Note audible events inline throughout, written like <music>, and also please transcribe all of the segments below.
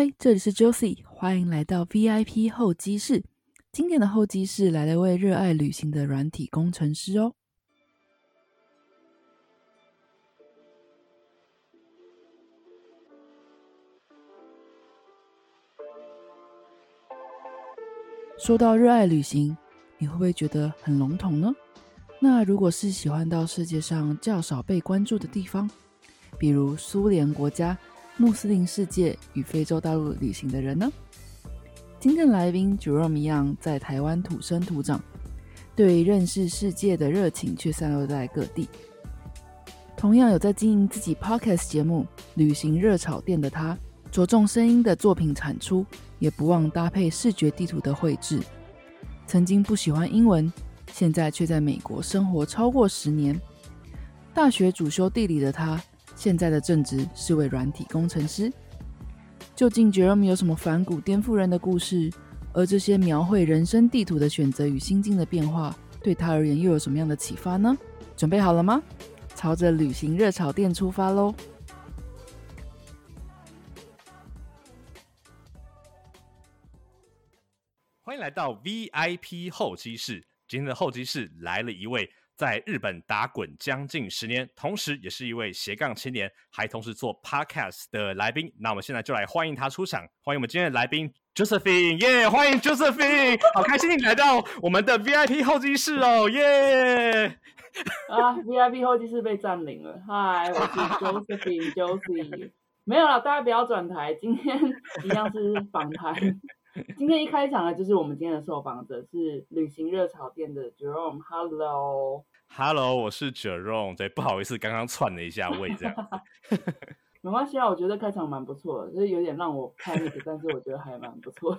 嗨，这里是 Josie，欢迎来到 VIP 候机室。今天的候机室来了一位热爱旅行的软体工程师哦。说到热爱旅行，你会不会觉得很笼统呢？那如果是喜欢到世界上较少被关注的地方，比如苏联国家、穆斯林世界与非洲大陆旅行的人呢？今天来宾 Jerome 一样在台湾土生土长，对认识世界的热情却散落在各地。同样有在经营自己 Podcast 节目《旅行热炒店》的他，着重声音的作品产出，也不忘搭配视觉地图的绘制。曾经不喜欢英文，现在却在美国生活超过十年。大学主修地理的他，现在的正职是位软体工程师。究竟 Jerome 有什么反骨颠覆人的故事？而这些描绘人生地图的选择与心境的变化，对他而言又有什么样的启发呢？准备好了吗？朝着旅行热潮店出发喽！欢迎来到 VIP 候机室。今天的候机室来了一位在日本打滚将近十年，同时也是一位斜杠青年，还同时做 Podcast 的来宾。那我们现在就来欢迎他出场。欢迎我们今天的来宾 Josephine，耶！欢迎 Josephine，好开心你来到我们的 VIP 候机室哦，耶！啊，VIP 候机室被占领了。嗨，我是 Josephine，Josephine。<laughs> 没有了，大家不要转台，今天一样是访谈。今天一开场呢，就是我们今天的受访者是旅行热潮店的 Jerome。Hello，Hello，我是 Jerome。对，不好意思，刚刚串了一下位，这样。<laughs> 没关系啊，我觉得开场蛮不错的，就是有点让我 panic，但是我觉得还蛮不错。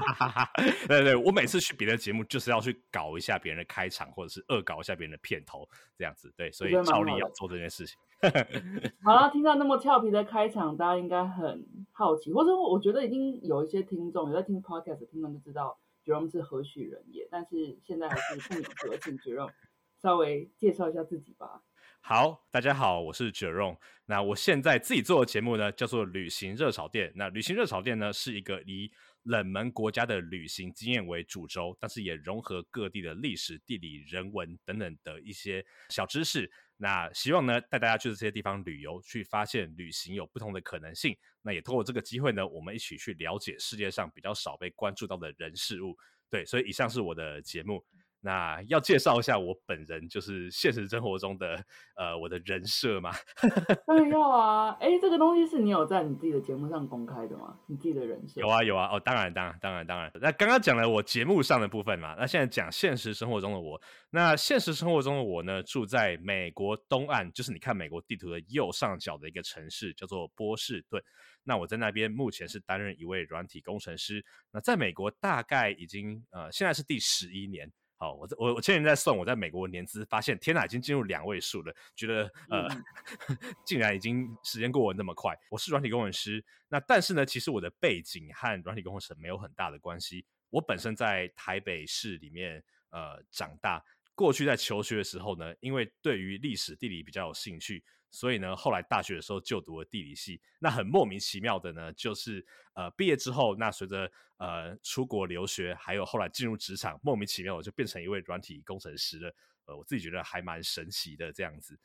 <laughs> 对对，我每次去别的节目就是要去搞一下别人的开场，或者是恶搞一下别人的片头，这样子。对，所以超力要做这件事情。<laughs> 好了，听到那么俏皮的开场，大家应该很好奇，或者我觉得已经有一些听众有在听 podcast，听众就知道 Jerome 是何许人也，但是现在还是不免得请 Jerome 稍微介绍一下自己吧。好，大家好，我是 Jerome。那我现在自己做的节目呢，叫做旅行热炒店。那旅行热炒店呢，是一个以冷门国家的旅行经验为主轴，但是也融合各地的历史、地理、人文等等的一些小知识。那希望呢，带大家去这些地方旅游，去发现旅行有不同的可能性。那也通过这个机会呢，我们一起去了解世界上比较少被关注到的人事物。对，所以以上是我的节目。那要介绍一下我本人，就是现实生活中的呃我的人设吗？当然要啊！哎，这个东西是你有在你自己的节目上公开的吗？你自己的人设？有啊有啊！哦，当然当然当然当然。那刚刚讲了我节目上的部分嘛，那现在讲现实生活中的我。那现实生活中的我呢，住在美国东岸，就是你看美国地图的右上角的一个城市，叫做波士顿。那我在那边目前是担任一位软体工程师。那在美国大概已经呃，现在是第十一年。好，我我我前年在算我在美国年资，发现天哪，已经进入两位数了，觉得呃，<laughs> 竟然已经时间过得那么快。我是软体工程师，那但是呢，其实我的背景和软体工程师没有很大的关系。我本身在台北市里面呃长大，过去在求学的时候呢，因为对于历史地理比较有兴趣。所以呢，后来大学的时候就读了地理系。那很莫名其妙的呢，就是呃毕业之后，那随着呃出国留学，还有后来进入职场，莫名其妙我就变成一位软体工程师了。呃，我自己觉得还蛮神奇的这样子。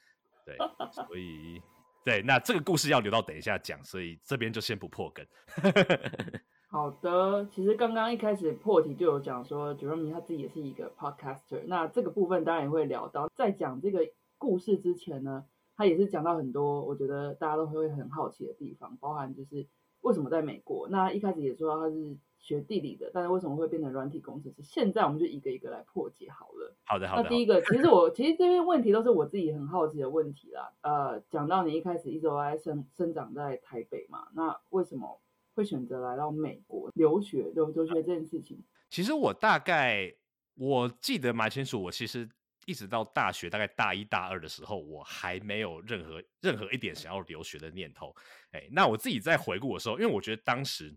对，<laughs> 所以对，那这个故事要留到等一下讲，所以这边就先不破梗。<laughs> 好的，其实刚刚一开始破题就有讲说，Jeremy 他自己也是一个 podcaster。那这个部分当然也会聊到，在讲这个故事之前呢。他也是讲到很多，我觉得大家都会很好奇的地方，包含就是为什么在美国。那一开始也说他是学地理的，但是为什么会变成软体工程师？现在我们就一个一个来破解好了。好的，好的。那第一个，其实我其实这些问题都是我自己很好奇的问题啦。呃，讲到你一开始一直都在生生长在台北嘛，那为什么会选择来到美国留学留留学这件事情？其实我大概我记得蛮清楚，我其实。一直到大学大概大一大二的时候，我还没有任何任何一点想要留学的念头。哎，那我自己在回顾的时候，因为我觉得当时，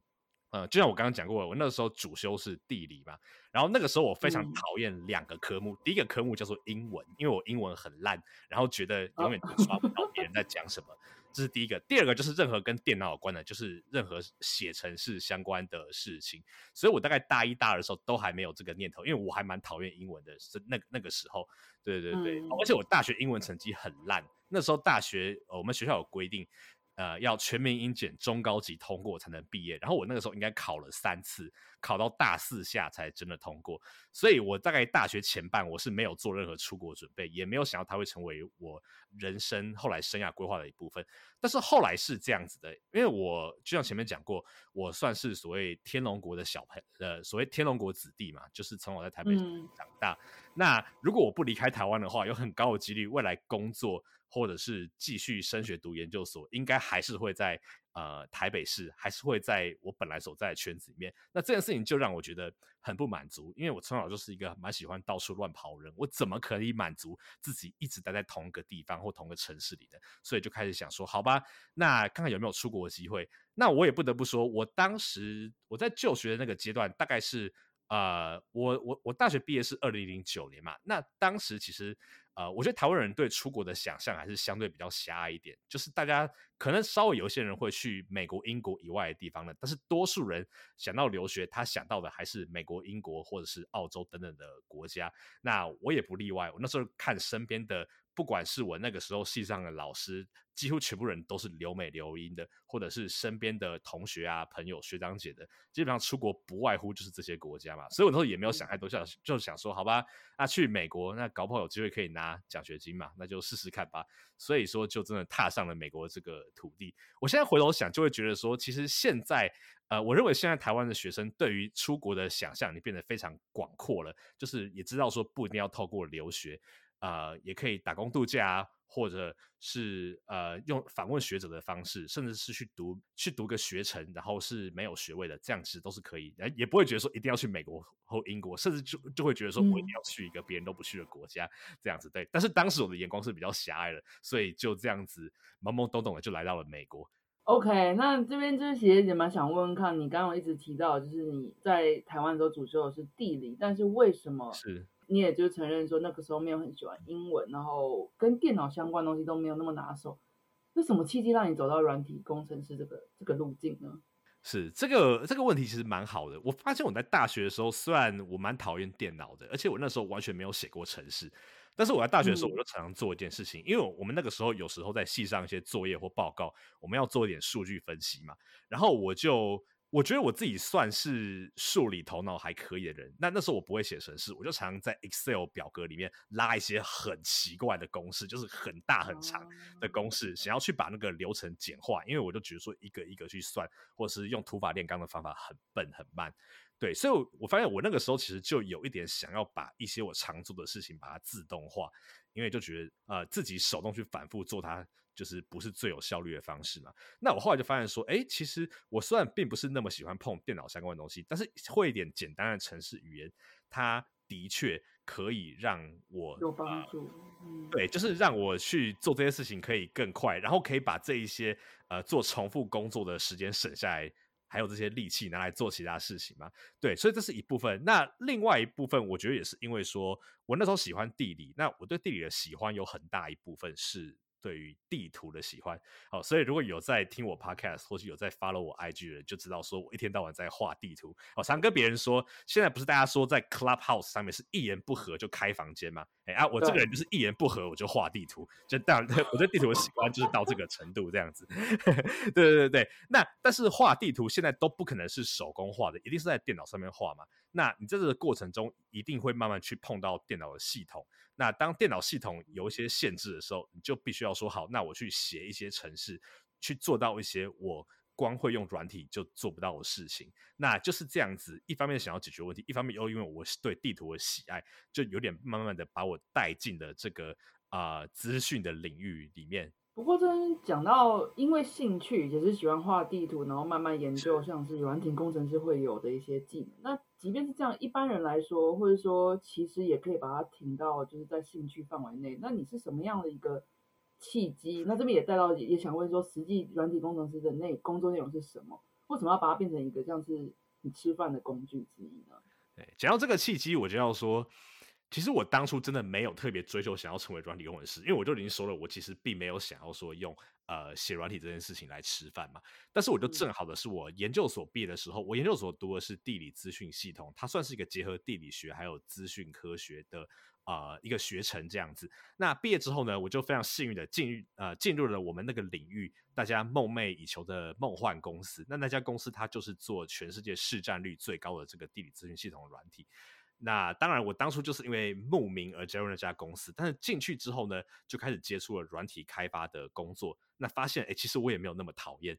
呃，就像我刚刚讲过，我那个时候主修是地理嘛，然后那个时候我非常讨厌两个科目，第一个科目叫做英文，因为我英文很烂，然后觉得永远都抓不到别人在讲什么。这是第一个。第二个就是任何跟电脑有关的，就是任何写程式相关的事情。所以我大概大一、大二的时候都还没有这个念头，因为我还蛮讨厌英文的。是那那个时候，对对对，而且我大学英文成绩很烂。那时候大学我们学校有规定。呃，要全民英检中高级通过才能毕业。然后我那个时候应该考了三次，考到大四下才真的通过。所以我大概大学前半我是没有做任何出国准备，也没有想到它会成为我人生后来生涯规划的一部分。但是后来是这样子的，因为我就像前面讲过，我算是所谓天龙国的小朋呃，所谓天龙国子弟嘛，就是从小在台北长大。那如果我不离开台湾的话，有很高的几率未来工作。或者是继续升学读研究所，应该还是会在呃台北市，还是会在我本来所在的圈子里面。那这件事情就让我觉得很不满足，因为我从小就是一个蛮喜欢到处乱跑人，我怎么可以满足自己一直待在同一个地方或同个城市里的？所以就开始想说，好吧，那看看有没有出国的机会。那我也不得不说，我当时我在就学的那个阶段，大概是呃，我我我大学毕业是二零零九年嘛，那当时其实。呃，我觉得台湾人对出国的想象还是相对比较狭隘一点，就是大家可能稍微有些人会去美国、英国以外的地方呢，但是多数人想到留学，他想到的还是美国、英国或者是澳洲等等的国家。那我也不例外，我那时候看身边的。不管是我那个时候系上的老师，几乎全部人都是留美留英的，或者是身边的同学啊、朋友、学长姐的，基本上出国不外乎就是这些国家嘛。所以我那时候也没有想太多，想就想说，好吧，那去美国，那搞不好有机会可以拿奖学金嘛，那就试试看吧。所以说，就真的踏上了美国这个土地。我现在回头想，就会觉得说，其实现在，呃，我认为现在台湾的学生对于出国的想象，你变得非常广阔了，就是也知道说，不一定要透过留学。呃，也可以打工度假，或者是呃用访问学者的方式，甚至是去读去读个学程，然后是没有学位的，这样其实都是可以，也不会觉得说一定要去美国或英国，甚至就就会觉得说我一定要去一个别人都不去的国家，这样子对。但是当时我的眼光是比较狭隘的，所以就这样子懵懵懂懂的就来到了美国。OK，那这边就是姐姐姐蛮想问问看，你刚刚一直提到就是你在台湾的时候主修的是地理，但是为什么是？你也就承认说那个时候没有很喜欢英文，然后跟电脑相关东西都没有那么拿手。那什么契机让你走到软体工程师这个这个路径呢？是这个这个问题其实蛮好的。我发现我在大学的时候，虽然我蛮讨厌电脑的，而且我那时候完全没有写过程式，但是我在大学的时候，我就常常做一件事情，因为我们那个时候有时候在系上一些作业或报告，我们要做一点数据分析嘛，然后我就。我觉得我自己算是数理头脑还可以的人。那那时候我不会写程式，我就常常在 Excel 表格里面拉一些很奇怪的公式，就是很大很长的公式，想要去把那个流程简化。因为我就觉得说一个一个去算，或者是用土法炼钢的方法很笨很慢。对，所以我发现我那个时候其实就有一点想要把一些我常做的事情把它自动化，因为就觉得呃自己手动去反复做它。就是不是最有效率的方式嘛？那我后来就发现说，哎，其实我虽然并不是那么喜欢碰电脑相关的东西，但是会一点简单的程式语言，它的确可以让我有帮助。对，就是让我去做这些事情可以更快，然后可以把这一些呃做重复工作的时间省下来，还有这些力气拿来做其他事情嘛？对，所以这是一部分。那另外一部分，我觉得也是因为说我那时候喜欢地理，那我对地理的喜欢有很大一部分是。对于地图的喜欢，好，所以如果有在听我 podcast 或是有在 follow 我 IG 的人，就知道说我一天到晚在画地图。我常跟别人说，现在不是大家说在 Clubhouse 上面是一言不合就开房间吗？哎啊，我这个人就是一言不合我就画地图，就当然 <laughs> 我对地图的喜欢就是到这个程度这样子。<laughs> 对对对对，那但是画地图现在都不可能是手工画的，一定是在电脑上面画嘛。那你在这个过程中一定会慢慢去碰到电脑的系统。那当电脑系统有一些限制的时候，你就必须要说好，那我去写一些程式，去做到一些我光会用软体就做不到的事情。那就是这样子，一方面想要解决问题，一方面又因为我是对地图的喜爱，就有点慢慢的把我带进了这个啊资讯的领域里面。不过这边讲到，因为兴趣也是喜欢画地图，然后慢慢研究，像是软体工程师会有的一些技能。那即便是这样，一般人来说，或者说其实也可以把它停到就是在兴趣范围内。那你是什么样的一个契机？那这边也带到也想问说，实际软体工程师的内工作内容是什么？为什么要把它变成一个像是你吃饭的工具之一呢？对，讲到这个契机，我就要说。其实我当初真的没有特别追求想要成为软体工程师，因为我就已经说了，我其实并没有想要说用呃写软体这件事情来吃饭嘛。但是我就正好的是我研究所毕业的时候，我研究所读的是地理资讯系统，它算是一个结合地理学还有资讯科学的呃一个学程这样子。那毕业之后呢，我就非常幸运的进入呃进入了我们那个领域大家梦寐以求的梦幻公司。那那家公司它就是做全世界市占率最高的这个地理资讯系统软体。那当然，我当初就是因为慕名而加入那家公司，但是进去之后呢，就开始接触了软体开发的工作。那发现，哎，其实我也没有那么讨厌，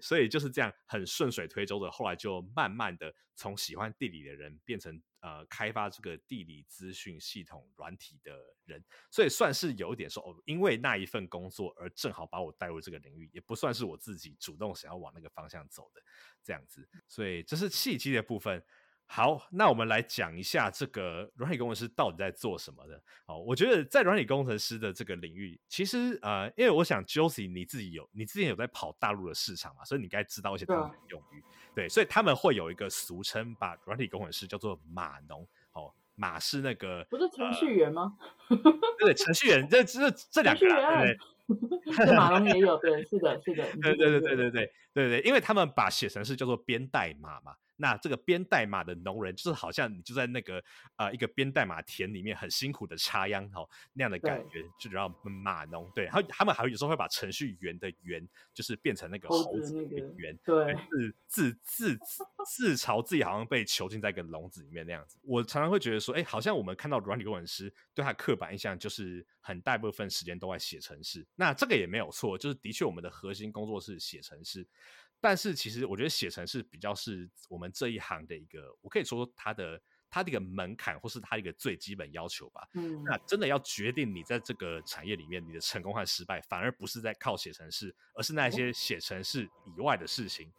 所以就是这样很顺水推舟的，后来就慢慢的从喜欢地理的人变成呃开发这个地理资讯系统软体的人，所以算是有一点说哦，因为那一份工作而正好把我带入这个领域，也不算是我自己主动想要往那个方向走的这样子，所以这是契机的部分。好，那我们来讲一下这个软体工程师到底在做什么的。好，我觉得在软体工程师的这个领域，其实呃，因为我想 Josie 你自己有，你之前有在跑大陆的市场嘛，所以你该知道一些他们的用语。对，所以他们会有一个俗称，把软体工程师叫做码农。哦，码是那个不是程序员吗？<laughs> 对，程序员这这这两个，对，<laughs> 码农也有，对，是的，是的，<laughs> 对对对对对对对对，因为他们把写程式叫做编代码嘛。那这个编代码的农人，就是好像你就在那个呃一个编代码田里面很辛苦的插秧哈那样的感觉，就叫码农。对，然后他们还有时候会把程序员的员，就是变成那个猴子那个员，对，自自自自嘲自己好像被囚禁在一个笼子里面那样子。我常常会觉得说，哎，好像我们看到软体工程师对他刻板印象就是很大部分时间都在写程式。那这个也没有错，就是的确我们的核心工作是写程式。但是其实我觉得写程式比较是我们这一行的一个，我可以说它的它的一个门槛，或是它一个最基本要求吧。嗯，那真的要决定你在这个产业里面你的成功和失败，反而不是在靠写程式，而是那些写程式以外的事情。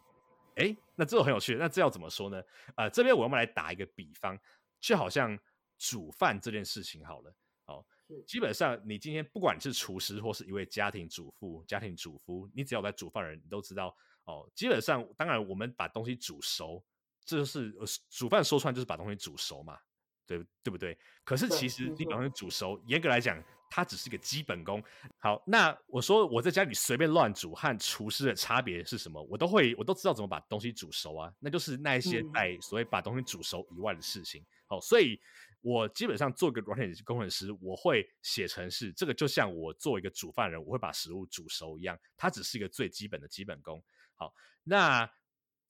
哎，那这个很有趣。那这要怎么说呢？呃，这边我们来打一个比方，就好像煮饭这件事情好了。哦，基本上你今天不管你是厨师或是一位家庭主妇、家庭主夫，你只要在煮饭人，你都知道。哦，基本上，当然，我们把东西煮熟，这就是煮饭说穿就是把东西煮熟嘛，对对不对？可是其实你把东西煮熟，严格来讲，它只是一个基本功。好，那我说我在家里随便乱煮和厨师的差别是什么？我都会，我都知道怎么把东西煮熟啊，那就是那一些在所谓把东西煮熟以外的事情。好，所以我基本上做个软件工程师，我会写程式，这个就像我做一个煮饭人，我会把食物煮熟一样，它只是一个最基本的基本功。好，那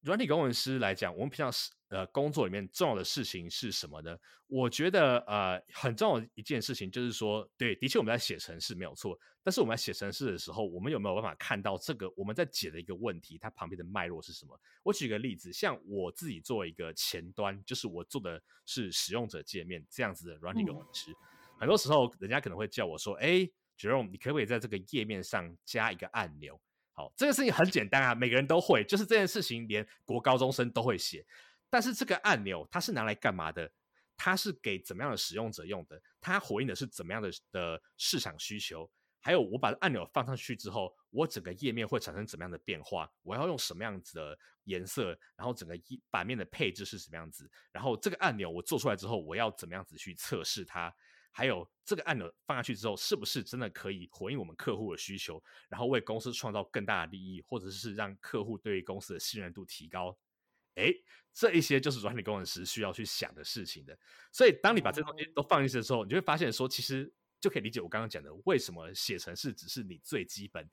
软体工程师来讲，我们平常是呃工作里面重要的事情是什么呢？我觉得呃很重要的一件事情就是说，对，的确我们在写程式没有错，但是我们在写程式的时候，我们有没有办法看到这个我们在解的一个问题，它旁边的脉络是什么？我举个例子，像我自己作为一个前端，就是我做的是使用者界面这样子的软体工程师，很多时候人家可能会叫我说，哎，Jerome，你可不可以在这个页面上加一个按钮？好，这个事情很简单啊，每个人都会，就是这件事情连国高中生都会写。但是这个按钮它是拿来干嘛的？它是给怎么样的使用者用的？它回应的是怎么样的的市场需求？还有我把按钮放上去之后，我整个页面会产生怎么样的变化？我要用什么样子的颜色？然后整个一版面的配置是什么样子？然后这个按钮我做出来之后，我要怎么样子去测试它？还有这个按钮放下去之后，是不是真的可以回应我们客户的需求，然后为公司创造更大的利益，或者是让客户对公司的信任度提高？哎，这一些就是软体工程师需要去想的事情的。所以，当你把这东西都放进去的时候，你就会发现说，其实就可以理解我刚刚讲的，为什么写程式只是你最基本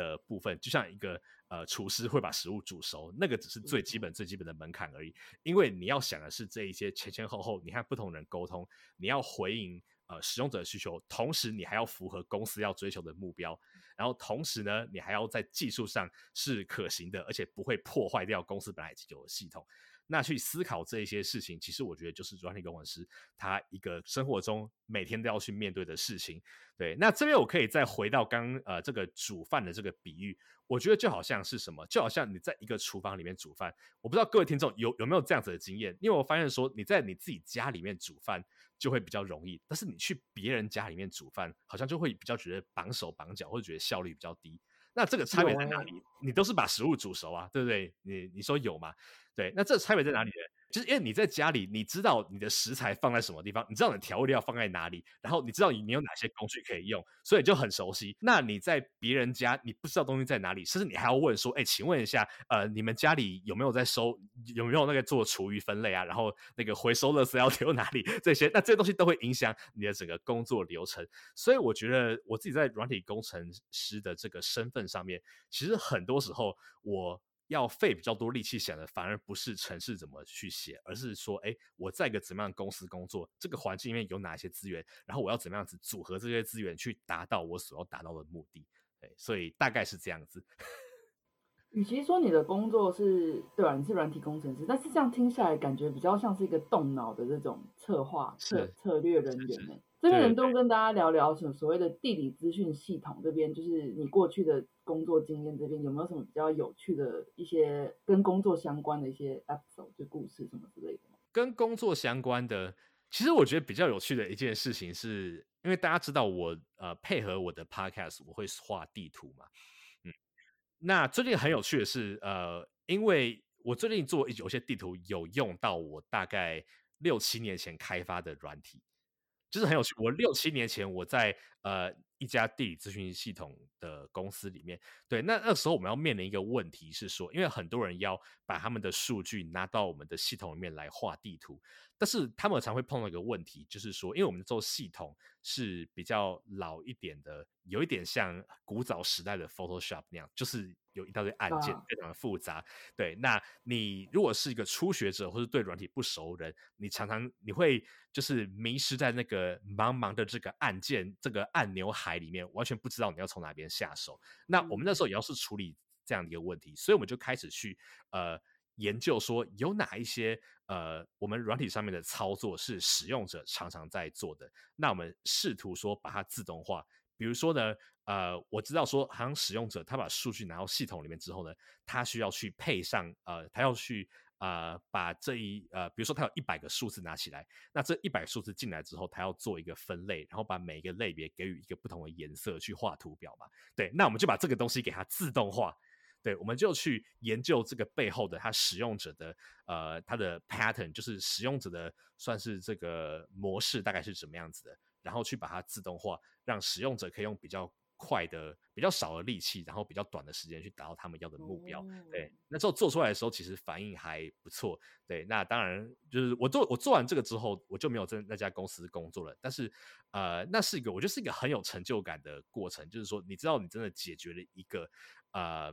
的部分，就像一个呃厨师会把食物煮熟，那个只是最基本最基本的门槛而已。因为你要想的是这一些前前后后，你和不同人沟通，你要回应。呃，使用者的需求，同时你还要符合公司要追求的目标，然后同时呢，你还要在技术上是可行的，而且不会破坏掉公司本来已经有的系统。那去思考这一些事情，其实我觉得就是软体工程师他一个生活中每天都要去面对的事情。对，那这边我可以再回到刚呃这个煮饭的这个比喻，我觉得就好像是什么，就好像你在一个厨房里面煮饭。我不知道各位听众有有没有这样子的经验，因为我发现说你在你自己家里面煮饭就会比较容易，但是你去别人家里面煮饭，好像就会比较觉得绑手绑脚，或者觉得效率比较低。那这个差别在哪里？你都是把食物煮熟啊，对不对？你你说有吗？对，那这差别在哪里呢？就是因为你在家里，你知道你的食材放在什么地方，你知道你的调味料放在哪里，然后你知道你有哪些工具可以用，所以就很熟悉。那你在别人家，你不知道东西在哪里，甚至你还要问说：“哎，请问一下，呃，你们家里有没有在收，有没有那个做厨余分类啊？然后那个回收垃圾要丢哪里？这些，那这些东西都会影响你的整个工作流程。所以我觉得我自己在软体工程师的这个身份上面，其实很多时候我。要费比较多力气想的，反而不是城市怎么去写，而是说，哎，我在一个怎么样的公司工作，这个环境里面有哪些资源，然后我要怎么样子组合这些资源，去达到我所要达到的目的。对，所以大概是这样子。<laughs> 与其说你的工作是对吧？你是软体工程师，但是这样听下来，感觉比较像是一个动脑的这种策划策策略人员呢。这边能多跟大家聊聊什所谓的地理资讯系统这边，就是你过去的工作经验这边有没有什么比较有趣的一些跟工作相关的一些 episode 就故事什么之类的？跟工作相关的，其实我觉得比较有趣的一件事情，是因为大家知道我呃配合我的 podcast 我会画地图嘛，嗯，那最近很有趣的是呃，因为我最近做有些地图有用到我大概六七年前开发的软体。就是很有趣。我六七年前我在呃一家地理咨询系统的公司里面，对，那那时候我们要面临一个问题是说，因为很多人要把他们的数据拿到我们的系统里面来画地图，但是他们常会碰到一个问题，就是说，因为我们做系统是比较老一点的，有一点像古早时代的 Photoshop 那样，就是。有一大堆按键，非常的复杂。对，那你如果是一个初学者或者对软体不熟人，你常常你会就是迷失在那个茫茫的这个按键、这个按钮海里面，完全不知道你要从哪边下手。那我们那时候也要是处理这样的一个问题，所以我们就开始去呃研究说有哪一些呃我们软体上面的操作是使用者常常在做的，那我们试图说把它自动化。比如说呢，呃，我知道说，好像使用者他把数据拿到系统里面之后呢，他需要去配上，呃，他要去呃把这一呃，比如说他有一百个数字拿起来，那这一百数字进来之后，他要做一个分类，然后把每一个类别给予一个不同的颜色去画图表嘛。对，那我们就把这个东西给它自动化。对，我们就去研究这个背后的它使用者的呃它的 pattern，就是使用者的算是这个模式大概是什么样子的。然后去把它自动化，让使用者可以用比较快的、比较少的力气，然后比较短的时间去达到他们要的目标。对，那之后做出来的时候，其实反应还不错。对，那当然就是我做我做完这个之后，我就没有在那家公司工作了。但是，呃，那是一个我觉得是一个很有成就感的过程，就是说，你知道你真的解决了一个呃。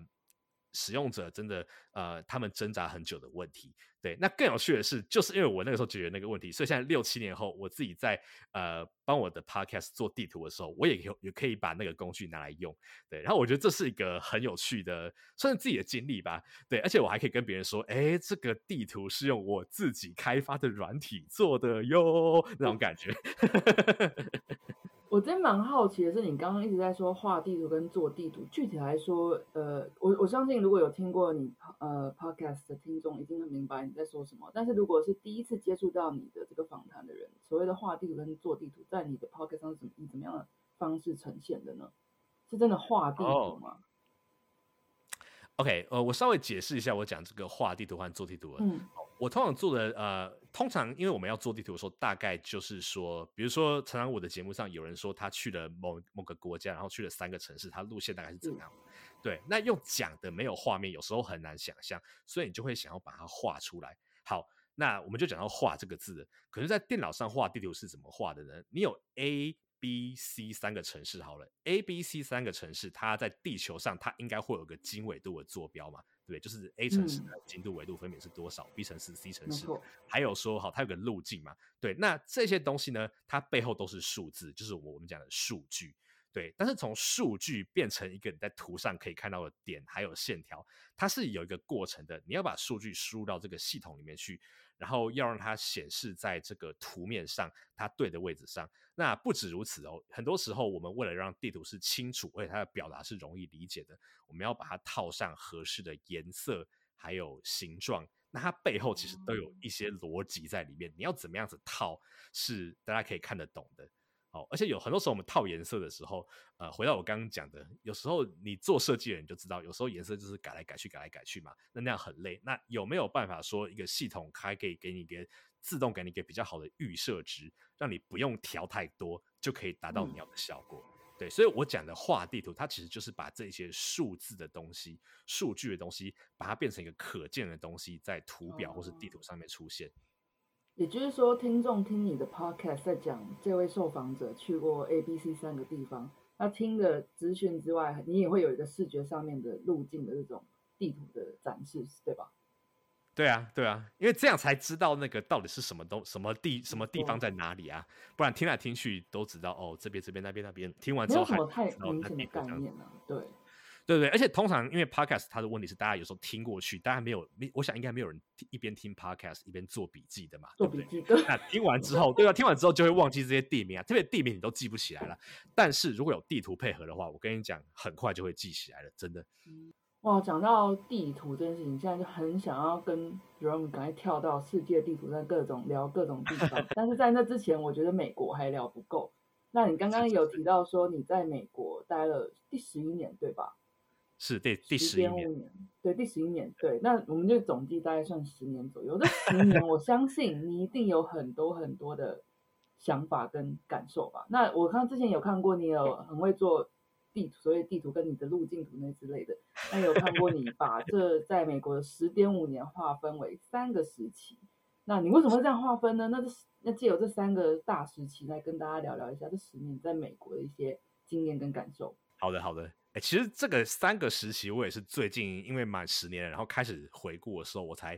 使用者真的呃，他们挣扎很久的问题。对，那更有趣的是，就是因为我那个时候解决那个问题，所以现在六七年后，我自己在呃帮我的 podcast 做地图的时候，我也有也可以把那个工具拿来用。对，然后我觉得这是一个很有趣的，算是自己的经历吧。对，而且我还可以跟别人说，哎，这个地图是用我自己开发的软体做的哟，那种感觉。<laughs> 我真蛮好奇的是，你刚刚一直在说画地图跟做地图，具体来说，呃，我我相信如果有听过你呃 podcast 的听众，已经很明白你在说什么。但是如果是第一次接触到你的这个访谈的人，所谓的画地图跟做地图，在你的 Pocket 上是怎么以怎么样的方式呈现的呢？是真的画地图吗？OK，呃，我稍微解释一下，我讲这个画地图和做地图。嗯，我通常做的，呃，通常因为我们要做地图的时候，大概就是说，比如说，常常我的节目上有人说他去了某某个国家，然后去了三个城市，他路线大概是怎样？对，那用讲的没有画面，有时候很难想象，所以你就会想要把它画出来。好，那我们就讲到画这个字，可是，在电脑上画地图是怎么画的呢？你有 A。B、C 三个城市好了，A、B、C 三个城市，它在地球上，它应该会有个经纬度的坐标嘛，对不对？就是 A 城市的精度纬度分别是多少？B 城市、C 城市，还有说好，它有个路径嘛？对，那这些东西呢，它背后都是数字，就是我们讲的数据。对，但是从数据变成一个你在图上可以看到的点，还有线条，它是有一个过程的。你要把数据输入到这个系统里面去，然后要让它显示在这个图面上，它对的位置上。那不止如此哦，很多时候我们为了让地图是清楚，而且它的表达是容易理解的，我们要把它套上合适的颜色还有形状。那它背后其实都有一些逻辑在里面，你要怎么样子套是大家可以看得懂的。哦，而且有很多时候我们套颜色的时候，呃，回到我刚刚讲的，有时候你做设计的人就知道，有时候颜色就是改来改去，改来改去嘛，那那样很累。那有没有办法说一个系统还可以给你一个自动给你一个比较好的预设值，让你不用调太多就可以达到你要的效果？对，所以我讲的画地图，它其实就是把这些数字的东西、数据的东西，把它变成一个可见的东西，在图表或是地图上面出现。也就是说，听众听你的 podcast 在讲这位受访者去过 A、B、C 三个地方，那听的资讯之外，你也会有一个视觉上面的路径的这种地图的展示，对吧？对啊，对啊，因为这样才知道那个到底是什么东什么地什么地方在哪里啊，不然听来听去都知道哦，这边这边那边那边，听完之后还太明显的概念了，对。对不对，而且通常因为 podcast 它的问题是，大家有时候听过去，大家没有，没，我想应该没有人一边听 podcast 一边做笔记的嘛，做笔记。那听完之后，对啊，听完之后就会忘记这些地名啊，特别地名你都记不起来了。但是如果有地图配合的话，我跟你讲，很快就会记起来了，真的。哇，讲到地图这件事情，现在就很想要跟 Rom 赶快跳到世界地图，上各种聊各种地方。<laughs> 但是在那之前，我觉得美国还聊不够。那你刚刚有提到说你在美国待了第十一年，对吧？是第第十一年，对第十一年，对，那我们就总计大概算十年左右。这十年，<laughs> 我相信你一定有很多很多的想法跟感受吧。那我看之前有看过你有很会做地图，所以地图跟你的路径图那之类的。那有看过你把这在美国的十点五年划分为三个时期。那你为什么会这样划分呢？那这那借由这三个大时期来跟大家聊聊一下这十年在美国的一些经验跟感受。好的，好的。其实这个三个时期，我也是最近因为满十年，然后开始回顾的时候，我才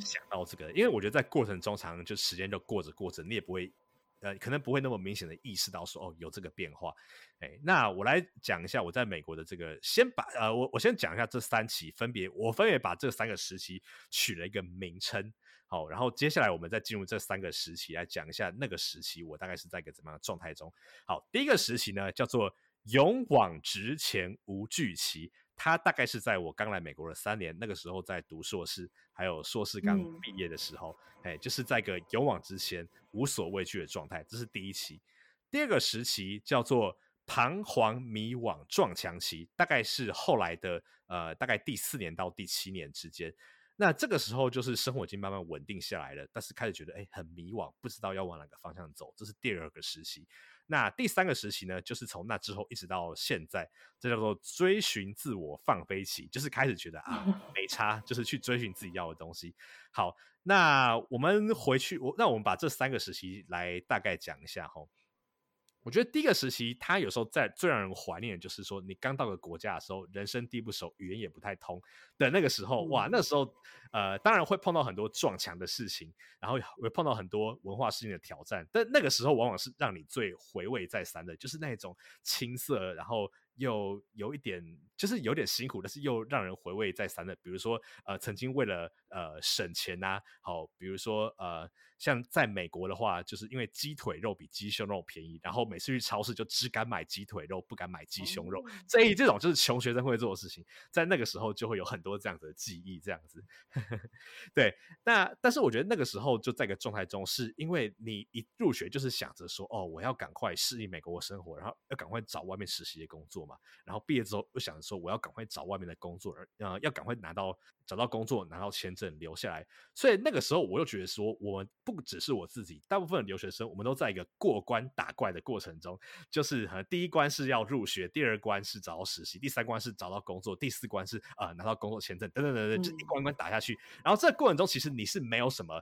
想到这个。因为我觉得在过程中，常就时间就过着过着，你也不会呃，可能不会那么明显的意识到说哦有这个变化。哎，那我来讲一下我在美国的这个，先把呃我我先讲一下这三期，分别我分别把这三个时期取了一个名称。好，然后接下来我们再进入这三个时期来讲一下那个时期我大概是在一个怎么样的状态中。好，第一个时期呢叫做。勇往直前无惧期，他大概是在我刚来美国的三年，那个时候在读硕士，还有硕士刚毕业的时候，哎，就是在个勇往直前、无所畏惧的状态。这是第一期。第二个时期叫做彷徨迷惘撞墙期，大概是后来的呃，大概第四年到第七年之间。那这个时候就是生活已经慢慢稳定下来了，但是开始觉得哎很迷惘，不知道要往哪个方向走。这是第二个时期。那第三个时期呢，就是从那之后一直到现在，这叫做追寻自我放飞期，就是开始觉得啊没差，就是去追寻自己要的东西。好，那我们回去，我那我们把这三个时期来大概讲一下哈。我觉得第一个时期，他有时候在最让人怀念的就是说，你刚到个国家的时候，人生地不熟，语言也不太通的那个时候，哇，那时候呃，当然会碰到很多撞墙的事情，然后会碰到很多文化事情的挑战，但那个时候往往是让你最回味再三的，就是那种青涩，然后。又有一点，就是有点辛苦，但是又让人回味再三的。比如说，呃，曾经为了呃省钱呐，好，比如说呃，像在美国的话，就是因为鸡腿肉比鸡胸肉便宜，然后每次去超市就只敢买鸡腿肉，不敢买鸡胸肉。所以这种就是穷学生会做的事情，在那个时候就会有很多这样子的记忆，这样子。<laughs> 对，那但是我觉得那个时候就在一个状态中，是因为你一入学就是想着说，哦，我要赶快适应美国的生活，然后要赶快找外面实习的工作。嘛，然后毕业之后又想着说，我要赶快找外面的工作，呃，要赶快拿到找到工作，拿到签证留下来。所以那个时候我又觉得说，我们不只是我自己，大部分的留学生，我们都在一个过关打怪的过程中，就是第一关是要入学，第二关是找到实习，第三关是找到工作，第四关是呃拿到工作签证，等等等等，就一关关打下去。然后这个过程中，其实你是没有什么，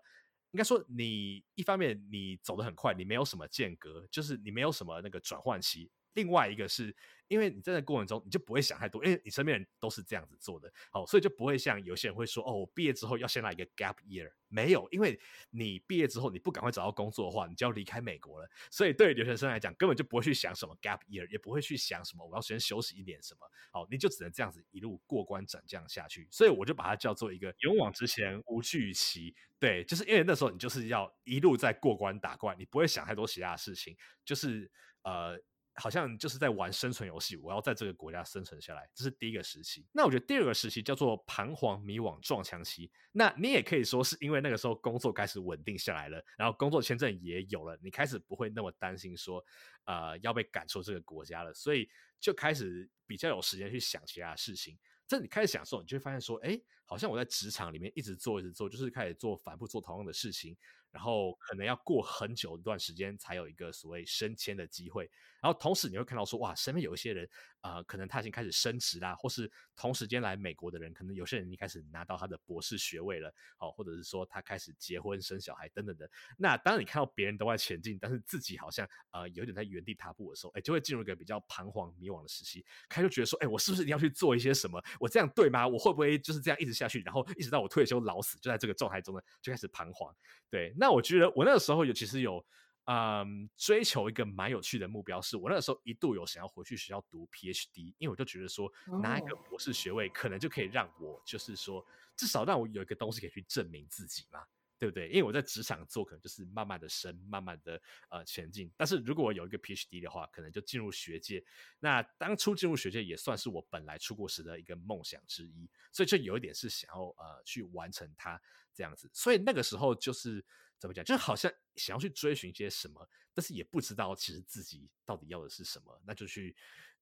应该说你一方面你走得很快，你没有什么间隔，就是你没有什么那个转换期。另外一个是。因为你在这过程中，你就不会想太多，因为你身边人都是这样子做的，好，所以就不会像有些人会说，哦，我毕业之后要先来一个 gap year，没有，因为你毕业之后你不赶快找到工作的话，你就要离开美国了，所以对留学生来讲，根本就不会去想什么 gap year，也不会去想什么我要先休息一点什么，好，你就只能这样子一路过关斩将下去，所以我就把它叫做一个勇往直前无惧期，对，就是因为那时候你就是要一路在过关打怪，你不会想太多其他的事情，就是呃。好像就是在玩生存游戏，我要在这个国家生存下来，这是第一个时期。那我觉得第二个时期叫做彷徨迷惘撞墙期。那你也可以说是因为那个时候工作开始稳定下来了，然后工作签证也有了，你开始不会那么担心说，呃，要被赶出这个国家了，所以就开始比较有时间去想其他事情。这你开始享受，你就会发现说，哎，好像我在职场里面一直做一直做，就是开始做反复做同样的事情。然后可能要过很久一段时间才有一个所谓升迁的机会，然后同时你会看到说哇，身边有一些人啊，可能他已经开始升职啦，或是同时间来美国的人，可能有些人已经开始拿到他的博士学位了，好，或者是说他开始结婚生小孩等等的。那当你看到别人都在前进，但是自己好像呃有点在原地踏步的时候，哎，就会进入一个比较彷徨迷惘的时期，开始觉得说，哎，我是不是一定要去做一些什么？我这样对吗？我会不会就是这样一直下去，然后一直到我退休老死，就在这个状态中呢，就开始彷徨？对，那我觉得我那个时候有其实有嗯追求一个蛮有趣的目标，是我那个时候一度有想要回去学校读 PhD，因为我就觉得说拿一个博士学位可能就可以让我就是说至少让我有一个东西可以去证明自己嘛。对不对？因为我在职场做，可能就是慢慢的升，慢慢的呃前进。但是如果我有一个 PhD 的话，可能就进入学界。那当初进入学界也算是我本来出国时的一个梦想之一，所以就有一点是想要呃去完成它这样子。所以那个时候就是怎么讲，就好像想要去追寻一些什么，但是也不知道其实自己到底要的是什么，那就去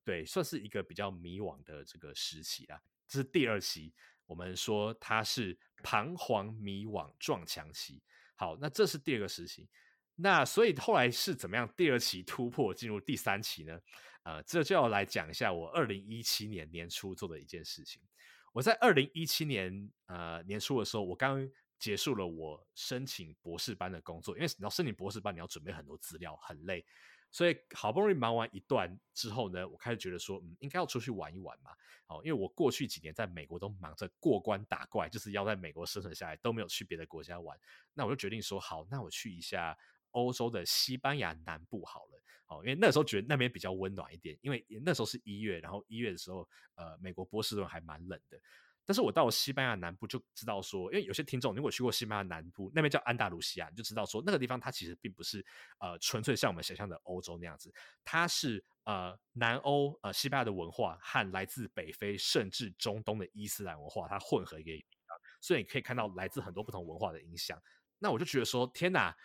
对，算是一个比较迷惘的这个时期啊。这是第二期。我们说它是彷徨迷惘撞墙期，好，那这是第二个时期。那所以后来是怎么样？第二期突破进入第三期呢？呃，这就要来讲一下我二零一七年年初做的一件事情。我在二零一七年呃年初的时候，我刚结束了我申请博士班的工作，因为你要申请博士班，你要准备很多资料，很累。所以好不容易忙完一段之后呢，我开始觉得说，嗯，应该要出去玩一玩嘛。哦，因为我过去几年在美国都忙着过关打怪，就是要在美国生存下来，都没有去别的国家玩。那我就决定说，好，那我去一下欧洲的西班牙南部好了。哦，因为那时候觉得那边比较温暖一点，因为那时候是一月，然后一月的时候，呃，美国波士顿还蛮冷的。但是我到了西班牙南部就知道说，因为有些听众如果去过西班牙南部，那边叫安达卢西亚，你就知道说那个地方它其实并不是呃纯粹像我们想象的欧洲那样子，它是呃南欧呃西班牙的文化和来自北非甚至中东的伊斯兰文化它混合一个，所以你可以看到来自很多不同文化的影响。那我就觉得说，天哪，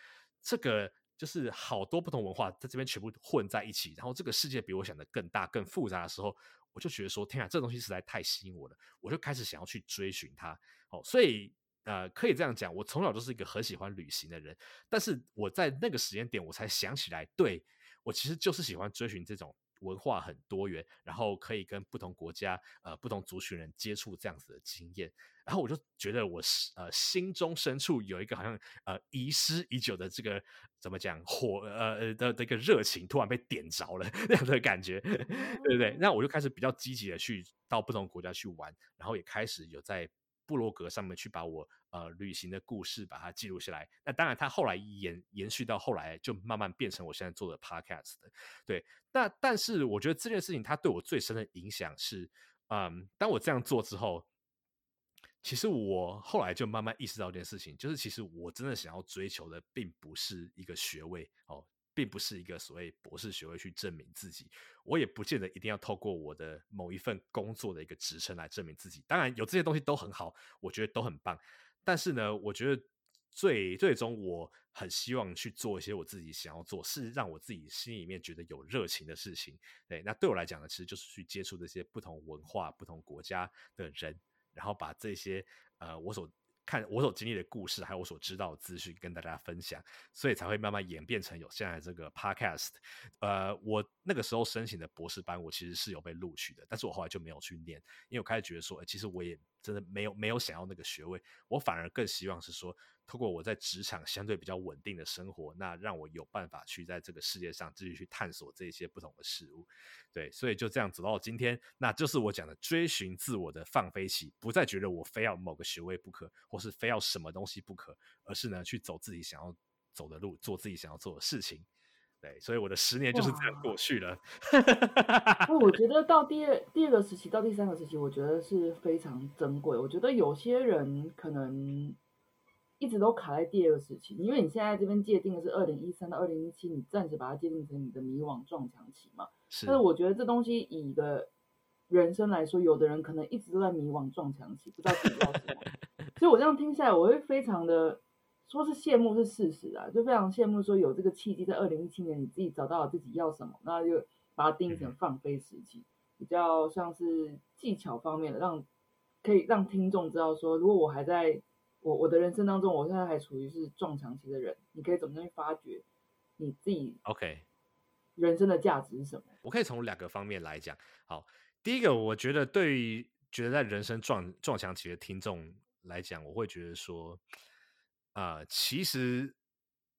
这个就是好多不同文化在这边全部混在一起，然后这个世界比我想的更大更复杂的时候。我就觉得说，天啊，这东西实在太吸引我了，我就开始想要去追寻它。哦，所以呃，可以这样讲，我从小就是一个很喜欢旅行的人，但是我在那个时间点，我才想起来，对我其实就是喜欢追寻这种。文化很多元，然后可以跟不同国家、呃不同族群人接触这样子的经验，然后我就觉得我呃心中深处有一个好像呃遗失已久的这个怎么讲火呃的的一个热情突然被点着了 <laughs> 那样的感觉，对不对？那我就开始比较积极的去到不同国家去玩，然后也开始有在。布洛格上面去把我呃旅行的故事把它记录下来，那当然它后来延延续到后来就慢慢变成我现在做的 podcast 的，对。那但是我觉得这件事情它对我最深的影响是，嗯，当我这样做之后，其实我后来就慢慢意识到一件事情，就是其实我真的想要追求的并不是一个学位哦。并不是一个所谓博士学位去证明自己，我也不见得一定要透过我的某一份工作的一个职称来证明自己。当然，有这些东西都很好，我觉得都很棒。但是呢，我觉得最最终我很希望去做一些我自己想要做，是让我自己心里面觉得有热情的事情。对，那对我来讲呢，其实就是去接触这些不同文化、不同国家的人，然后把这些呃我所。看我所经历的故事，还有我所知道的资讯，跟大家分享，所以才会慢慢演变成有现在这个 podcast。呃，我那个时候申请的博士班，我其实是有被录取的，但是我后来就没有去念，因为我开始觉得说，哎，其实我也。真的没有没有想要那个学位，我反而更希望是说，通过我在职场相对比较稳定的生活，那让我有办法去在这个世界上继续去探索这些不同的事物。对，所以就这样走到今天，那就是我讲的追寻自我的放飞期，不再觉得我非要某个学位不可，或是非要什么东西不可，而是呢去走自己想要走的路，做自己想要做的事情。对，所以我的十年就是这样过去了。不 <laughs> 我觉得到第二第二个时期到第三个时期，我觉得是非常珍贵。我觉得有些人可能一直都卡在第二个时期，因为你现在这边界定的是二零一三到二零一七，你暂时把它界定成你的迷惘撞墙期嘛。是但是我觉得这东西以一个人生来说，有的人可能一直都在迷惘撞墙期，不知道自己要什么。<laughs> 所以我这样听下来，我会非常的说是羡慕是事实啊，就非常羡慕说有这个契机，在二零一七年你自己找到了自己要什么，那就把它定义成放飞时期，比较像是技巧方面的，让可以让听众知道说，如果我还在我我的人生当中，我现在还处于是撞墙期的人，你可以怎么样去发掘你自己 OK。人生的价值是什么？我可以从两个方面来讲。好，第一个，我觉得对于觉得在人生撞撞墙期的听众来讲，我会觉得说，啊、其实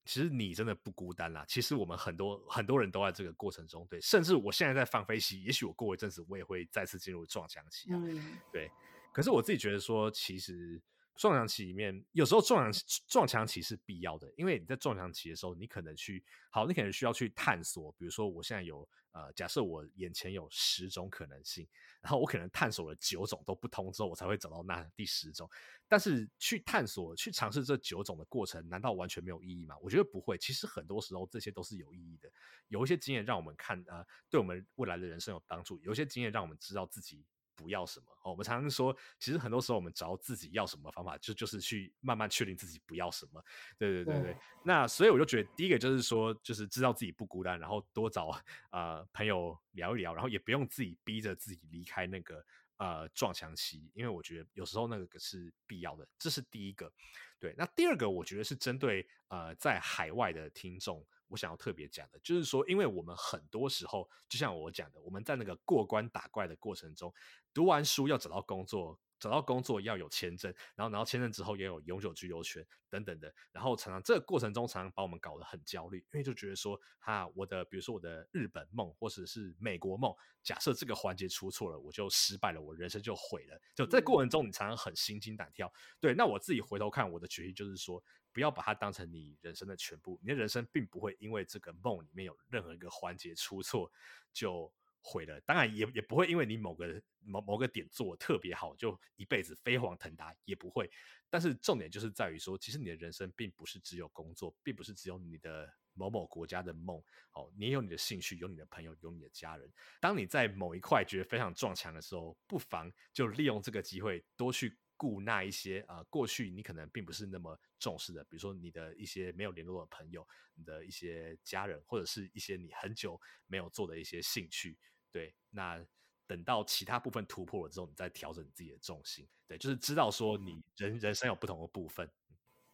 其实你真的不孤单啦。其实我们很多很多人都在这个过程中，对，甚至我现在在放飞期，也许我过一阵子我也会再次进入撞墙期啊。嗯对，可是我自己觉得说，其实撞墙期里面，有时候撞墙撞墙期是必要的，因为你在撞墙期的时候，你可能去好，你可能需要去探索，比如说我现在有呃，假设我眼前有十种可能性，然后我可能探索了九种都不通之后，我才会找到那第十种。但是去探索、去尝试这九种的过程，难道完全没有意义吗？我觉得不会。其实很多时候这些都是有意义的，有一些经验让我们看呃，对我们未来的人生有帮助；有一些经验让我们知道自己不要什么。哦，我们常常说，其实很多时候我们找自己要什么方法，就就是去慢慢确定自己不要什么。对对对对。对那所以我就觉得，第一个就是说，就是知道自己不孤单，然后多找呃朋友聊一聊，然后也不用自己逼着自己离开那个呃撞墙期，因为我觉得有时候那个是必要的，这是第一个。对，那第二个我觉得是针对呃在海外的听众，我想要特别讲的，就是说，因为我们很多时候，就像我讲的，我们在那个过关打怪的过程中，读完书要找到工作，找到工作要有签证，然后拿到签证之后也有永久居留权等等的，然后常常这个过程中常常把我们搞得很焦虑，因为就觉得说，哈，我的比如说我的日本梦或者是美国梦，假设这个环节出错了，我就失败了，我人生就毁了。就在过程中，你常常很心惊胆跳。对，那我自己回头看我的决议就是说，不要把它当成你人生的全部，你的人生并不会因为这个梦里面有任何一个环节出错就毁了。当然也也不会因为你某个某某个点做得特别好，就一辈子飞黄腾达，也不会。但是重点就是在于说，其实你的人生并不是只有工作，并不是只有你的某某国家的梦。哦，你有你的兴趣，有你的朋友，有你的家人。当你在某一块觉得非常撞墙的时候，不妨就利用这个机会多去顾那一些呃过去你可能并不是那么重视的，比如说你的一些没有联络的朋友，你的一些家人，或者是一些你很久没有做的一些兴趣。对，那等到其他部分突破了之后，你再调整你自己的重心。对，就是知道说你人人生有不同的部分。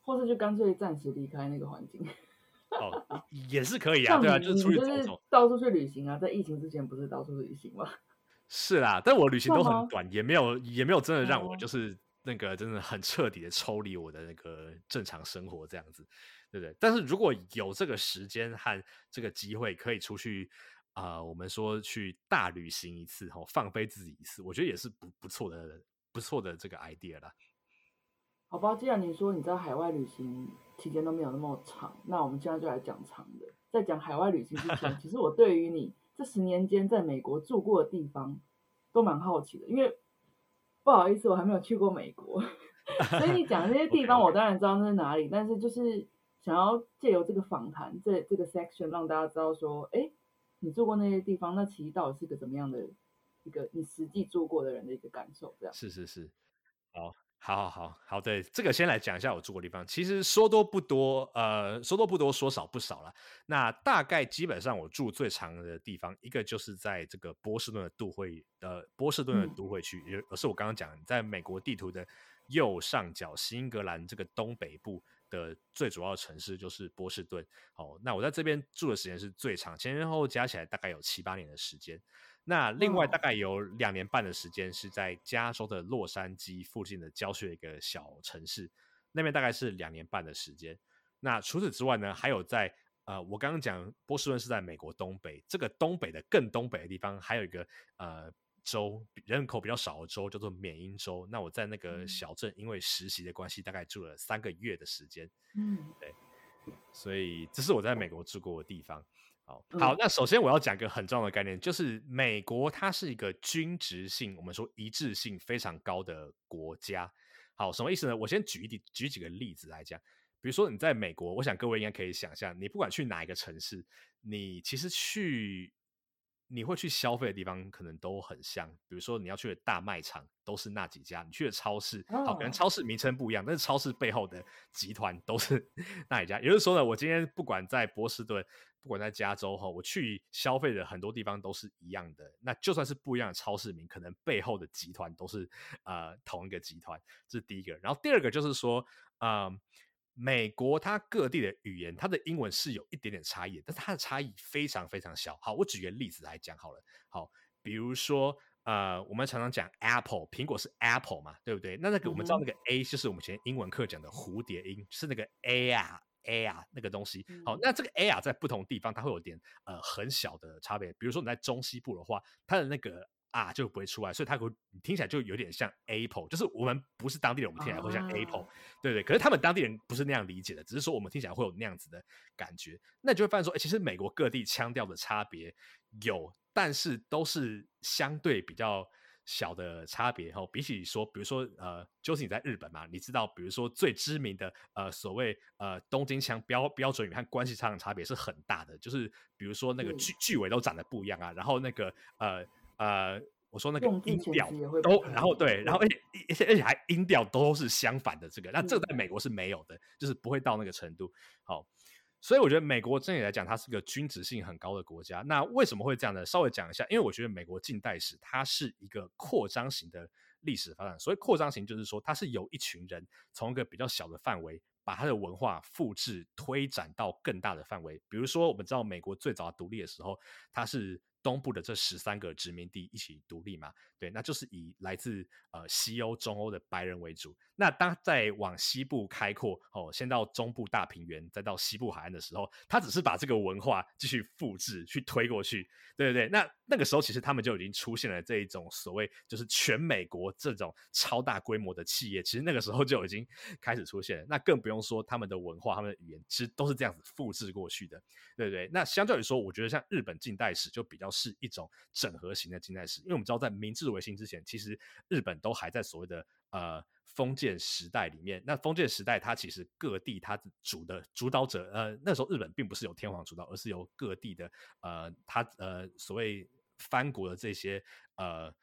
或者就干脆暂时离开那个环境。<laughs> 哦，也是可以啊，对啊，就是出去走走。到处去旅行啊，在疫情之前不是到处旅行吗？<laughs> 是啦，但我旅行都很短，也没有也没有真的让我哦就是那个真的很彻底的抽离我的那个正常生活这样子，对不对？但是如果有这个时间和这个机会，可以出去啊、我们说去大旅行一次，吼，放飞自己一次，我觉得也是不不错的不错的这个 idea 啦。好吧，既然你说你在海外旅行期间都没有那么长，那我们现在就来讲长的。在讲海外旅行之前，<laughs> 其实我对于你这十年间在美国住过的地方都蛮好奇的，因为不好意思，我还没有去过美国，<laughs> 所以你讲的那些地方 <laughs> 我当然知道那是哪里，但是就是想要借由这个访谈这这个 section 让大家知道说，哎，你住过那些地方，那其实到底是个怎么样的一个你实际住过的人的一个感受，这样。是是是，好，好，好，好，好，对，这个先来讲一下我住过的地方。其实说多不多，呃，说多不多，说少不少了。那大概基本上我住最长的地方，一个就是在这个波士顿的都会，呃，波士顿的嗯都会区，也是我刚刚讲的，在美国地图的右上角，新英格兰这个东北部的最主要的城市就是波士顿。哦，那我在这边住的时间是最长，前前后后加起来大概有七八年的时间。那另外哦大概有两年半的时间是在加州的洛杉矶附近的郊区的一个小城市，那边大概是两年半的时间。那除此之外呢，还有在呃，我刚刚讲波士顿是在美国东北，这个东北的更东北的地方，还有一个呃州人口比较少的州叫做缅因州。那我在那个嗯小镇因为实习的关系，大概住了三个月的时间。嗯，对所以这是我在美国住过的地方。好，嗯好，那首先我要讲一个很重要的概念，就是美国它是一个均值性，我们说一致性非常高的国家。好，什么意思呢？我先举一举举几个例子来讲。比如说你在美国，我想各位应该可以想象，你不管去哪一个城市，你其实去。你会去消费的地方可能都很像，比如说你要去的大卖场都是那几家，你去的超市，好，可能超市名称不一样，但是超市背后的集团都是 <laughs> 那一家。也就是说呢，我今天不管在波士顿，不管在加州哈，我去消费的很多地方都是一样的。那就算是不一样的超市名，可能背后的集团都是呃同一个集团，这是第一个。然后第二个就是说，嗯。美国它各地的语言，它的英文是有一点点差异，但是它的差异非常非常小。好，我举个例子来讲好了。好，比如说，呃，我们常常讲 Apple，苹果是 Apple 嘛，对不对？那那个我们知道那个 A 就是我们以前英文课讲的蝴蝶音，是那个 A 啊 A 啊那个东西。好，那这个 A 啊在不同地方它会有点呃很小的差别。比如说你在中西部的话，它的那个。啊，就不会出来，所以它会听起来就有点像 Apple，就是我们不是当地人，我们听起来会像 Apple，对对。可是他们当地人不是那样理解的，只是说我们听起来会有那样子的感觉。那你就会发现说，哎，其实美国各地腔调的差别有，但是都是相对比较小的差别。哈，比起说，比如说，呃，就是你在日本嘛，你知道，比如说最知名的，呃，所谓呃东京腔标标准语和关系腔的差别是很大的，就是比如说那个句句尾都长得不一样啊，然后那个呃。呃，我说那个音调都，然后对，然后而且而且而且还音调都是相反的，这个那这个在美国是没有的，就是不会到那个程度。好，所以我觉得美国整体来讲，它是个均值性很高的国家。那为什么会这样呢？稍微讲一下，因为我觉得美国近代史它是一个扩张型的历史发展。所以扩张型就是说，它是由一群人从一个比较小的范围，把它的文化复制推展到更大的范围。比如说，我们知道美国最早独立的时候，它是。东部的这十三个殖民地一起独立嘛？对，那就是以来自呃西欧、中欧的白人为主。那当在往西部开阔哦，先到中部大平原，再到西部海岸的时候，他只是把这个文化继续复制、去推过去，对对对。那那个时候其实他们就已经出现了这一种所谓就是全美国这种超大规模的企业，其实那个时候就已经开始出现了。那更不用说他们的文化、他们的语言，其实都是这样子复制过去的，对不对？那相对于说，我觉得像日本近代史就比较。是一种整合型的近代史，因为我们知道，在明治维新之前，其实日本都还在所谓的呃封建时代里面。那封建时代，它其实各地它主的主导者，呃，那时候日本并不是由天皇主导，而是由各地的呃，他呃所谓藩国的这些呃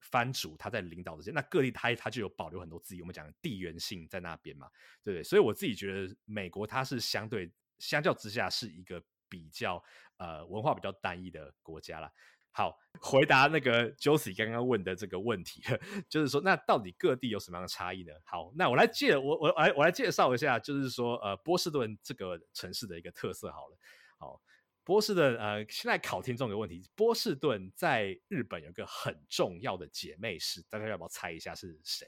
藩主他在领导这些。那各地他他就有保留很多自己我们讲地缘性在那边嘛，对不对？所以我自己觉得美国它是相对相较之下是一个。比较呃文化比较单一的国家了。好，回答那个 Josie 刚刚问的这个问题，<laughs> 就是说那到底各地有什么样的差异呢？好，那我来介我我来我来介绍一下，就是说呃波士顿这个城市的一个特色好了。好，波士顿呃现在考听众的问题，波士顿在日本有个很重要的姐妹市，大家要不要猜一下是谁？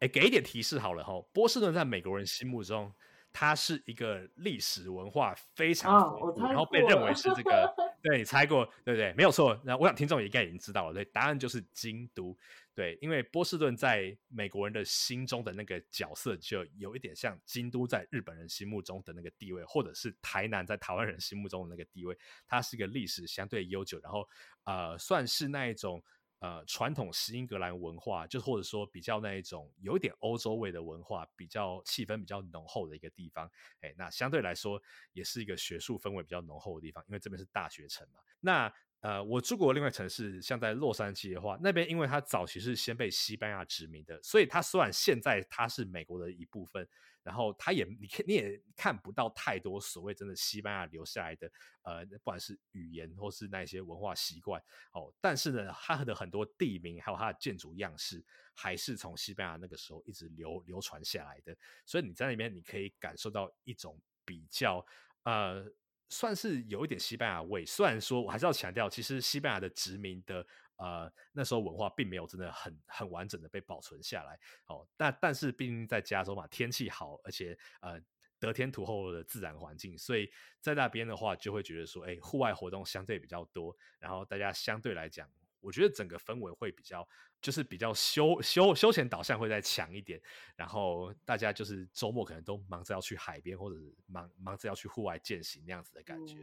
哎，给一点提示好了哈，波士顿在美国人心目中。它是一个历史文化非常丰富，然后被认为是这个，<laughs> 对你猜过对不对？没有错。那我想听众也应该已经知道了，对，答案就是京都。对，因为波士顿在美国人的心中的那个角色，就有一点像京都在日本人心目中的那个地位，或者是台南在台湾人心目中的那个地位。它是一个历史相对悠久，然后呃，算是那一种。呃，传统西英格兰文化，就或者说比较那一种有一点欧洲味的文化，比较气氛比较浓厚的一个地方。哎，那相对来说也是一个学术氛围比较浓厚的地方，因为这边是大学城嘛。那呃，我住过另外城市，像在洛杉矶的话，那边因为它早期是先被西班牙殖民的，所以它虽然现在它是美国的一部分，然后它也你看你也看不到太多所谓真的西班牙留下来的呃，不管是语言或是那些文化习惯哦，但是呢，它的很多地名还有它的建筑样式，还是从西班牙那个时候一直流流传下来的，所以你在那边你可以感受到一种比较呃。算是有一点西班牙味，虽然说我还是要强调，其实西班牙的殖民的呃那时候文化并没有真的很很完整的被保存下来哦，但但是毕竟在加州嘛，天气好，而且呃得天独厚的自然环境，所以在那边的话就会觉得说，哎，户外活动相对比较多，然后大家相对来讲。我觉得整个氛围会比较，就是比较休休休闲导向会再强一点，然后大家就是周末可能都忙着要去海边，或者忙忙着要去户外践行那样子的感觉，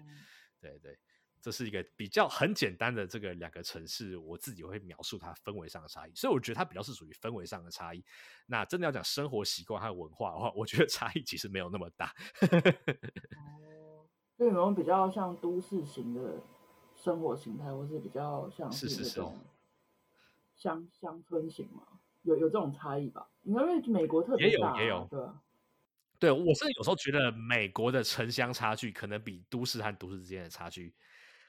对对。这是一个比较很简单的这个两个城市，我自己会描述它氛围上的差异，所以我觉得它比较是属于氛围上的差异。那真的要讲生活习惯和文化的话，我觉得差异其实没有那么大。哦，所以你们比较像都市型的生活形态，或是比较像是是是乡乡村型嘛？有有这种差异吧？因为美国特别也有大啊也有对吧？对我甚至有时候觉得美国的城乡差距可能比都市和都市之间的差距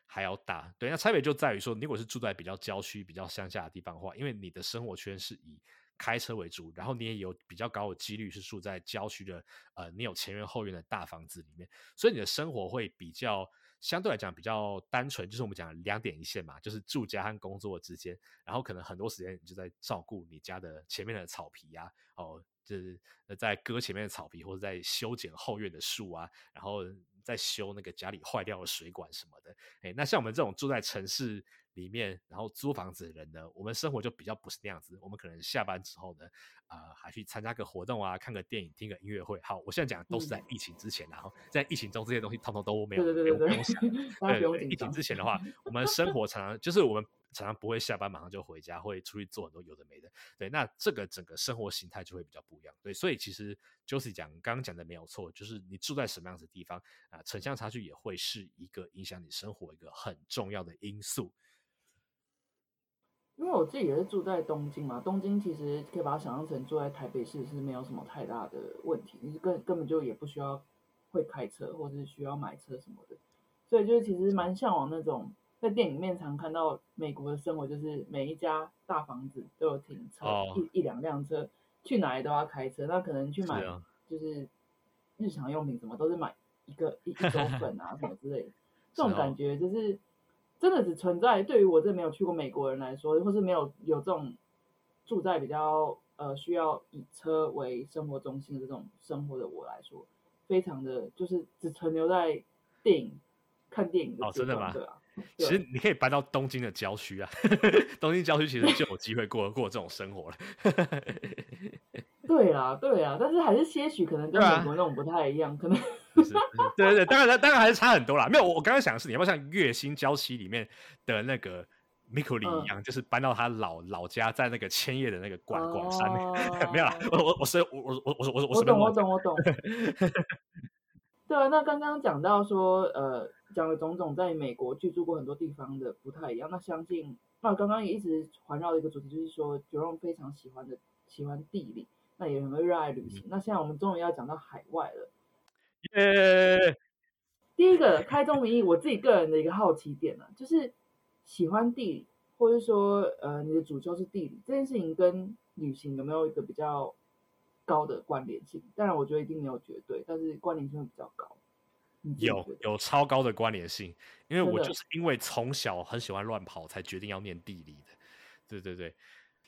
还要大。对，那差别就在于说，你如果是住在比较郊区、比较乡下的地方的话，因为你的生活圈是以开车为主，然后你也有比较高的几率是住在郊区的，呃，你有前院后院的大房子里面，所以你的生活会比较相对来讲比较单纯，就是我们讲两点一线嘛，就是住家和工作之间，然后可能很多时间你就在照顾你家的前面的草皮呀、哦，就是在割前面的草皮，或者在修剪后院的树啊，然后在修那个家里坏掉的水管什么的。哎，那像我们这种住在城市里面，然后租房子的人呢，我们生活就比较不是那样子。我们可能下班之后呢，啊、还去参加个活动啊，看个电影，听个音乐会。好，我现在讲的都是在疫情之前，然后在疫情中这些东西通通都没有，对对对对对不用想。<laughs> 对对疫情。之前的话，我们生活常常就是我们常常不会下班马上就回家，会出去做很多有的没的。对，那这个整个生活形态就会比较不一样。对，所以其实 Josie 讲刚刚讲的没有错，就是你住在什么样子的地方啊、城乡差距也会是一个影响你生活一个很重要的因素。因为我自己也是住在东京嘛，东京其实可以把它想象成住在台北市是没有什么太大的问题，你根根本就也不需要会开车或者是需要买车什么的，所以就是其实蛮向往那种在电影里面常看到美国的生活，就是每一家大房子都有停车，哦。一一两辆车，去哪里都要开车，那可能去买啊。就是日常用品什么都是买一个一一周粉啊 <laughs> 什么之类的，这种感觉就是真的只存在对于我这没有去过美国人来说，或是没有有这种住在比较呃需要以车为生活中心的这种生活的我来说，非常的就是只存留在电影看电影的真的吗？对啊，<laughs> 其实你可以搬到东京的郊区啊，<laughs> 东京郊区其实就有机会过过这种生活了。<laughs> 对啊对啊，但是还是些许可能跟美国那种不太一样，可能对对对，当然当然还是差很多啦。没有，我我刚刚想的是，你要不要像月薪娇妻里面的那个 Mikuli 嗯一样，就是搬到他老老家，在那个千叶的那个广广山没有啦，我我我是我我我我我我我随便乱讲懂我懂我懂。对啊，那刚刚讲到说，呃，讲了种种在美国居住过很多地方的不太一样。那相信，那刚刚也一直环绕的一个主题就是说，Jerome 非常喜欢的喜欢地理，那也很会热爱旅行。那现在我们终于要讲到海外了。耶，第一个开宗明义，我自己个人的一个好奇点呢、就是喜欢地理，或者说呃你的主修是地理这件事情跟旅行有没有一个比较高的关联性？当然，我觉得一定没有绝对，但是关联性会比较高。有有超高的关联性，因为我就是因为从小很喜欢乱跑，才决定要念地理的。对对对，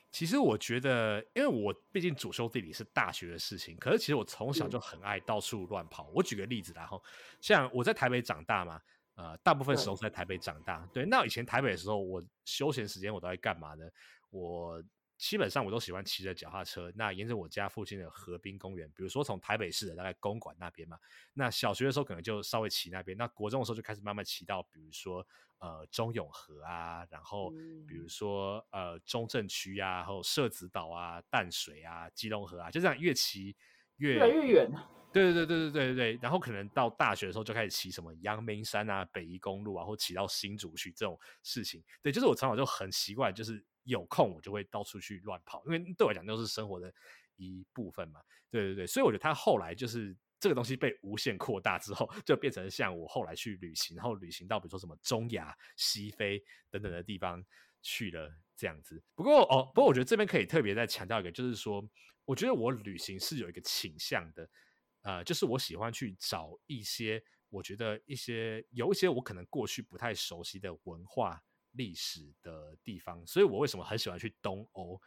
其实我觉得，因为我毕竟主修地理是大学的事情，可是其实我从小嗯就很爱到处乱跑。我举个例子啦，然后像我在台北长大嘛，呃，大部分时候是在台北长大。对，那以前台北的时候，我休闲时间我都在干嘛呢？我基本上我都喜欢骑着脚踏车，那沿着我家附近的河滨公园，比如说从台北市的大概公馆那边嘛，那小学的时候可能就稍微骑那边，那国中的时候就开始慢慢骑到，比如说呃中永和啊，然后比如嗯说呃中正区啊，还有社子岛啊、淡水啊、基隆河啊，就这样越骑越越来越远。对对对对对对对，然后可能到大学的时候就开始骑什么阳明山啊、北宜公路啊，或骑到新竹去这种事情。对，就是我从小就很习惯，就是有空我就会到处去乱跑，因为对我来讲都是生活的一部分嘛。对对对，所以我觉得他后来就是这个东西被无限扩大之后，<laughs> 就变成像我后来去旅行，然后旅行到比如说什么中亚、西非等等的地方去了这样子。不过哦，不过我觉得这边可以特别再强调一个，就是说，我觉得我旅行是有一个倾向的。呃，就是我喜欢去找一些我觉得一些有一些我可能过去不太熟悉的文化历史的地方，所以我为什么很喜欢去东欧，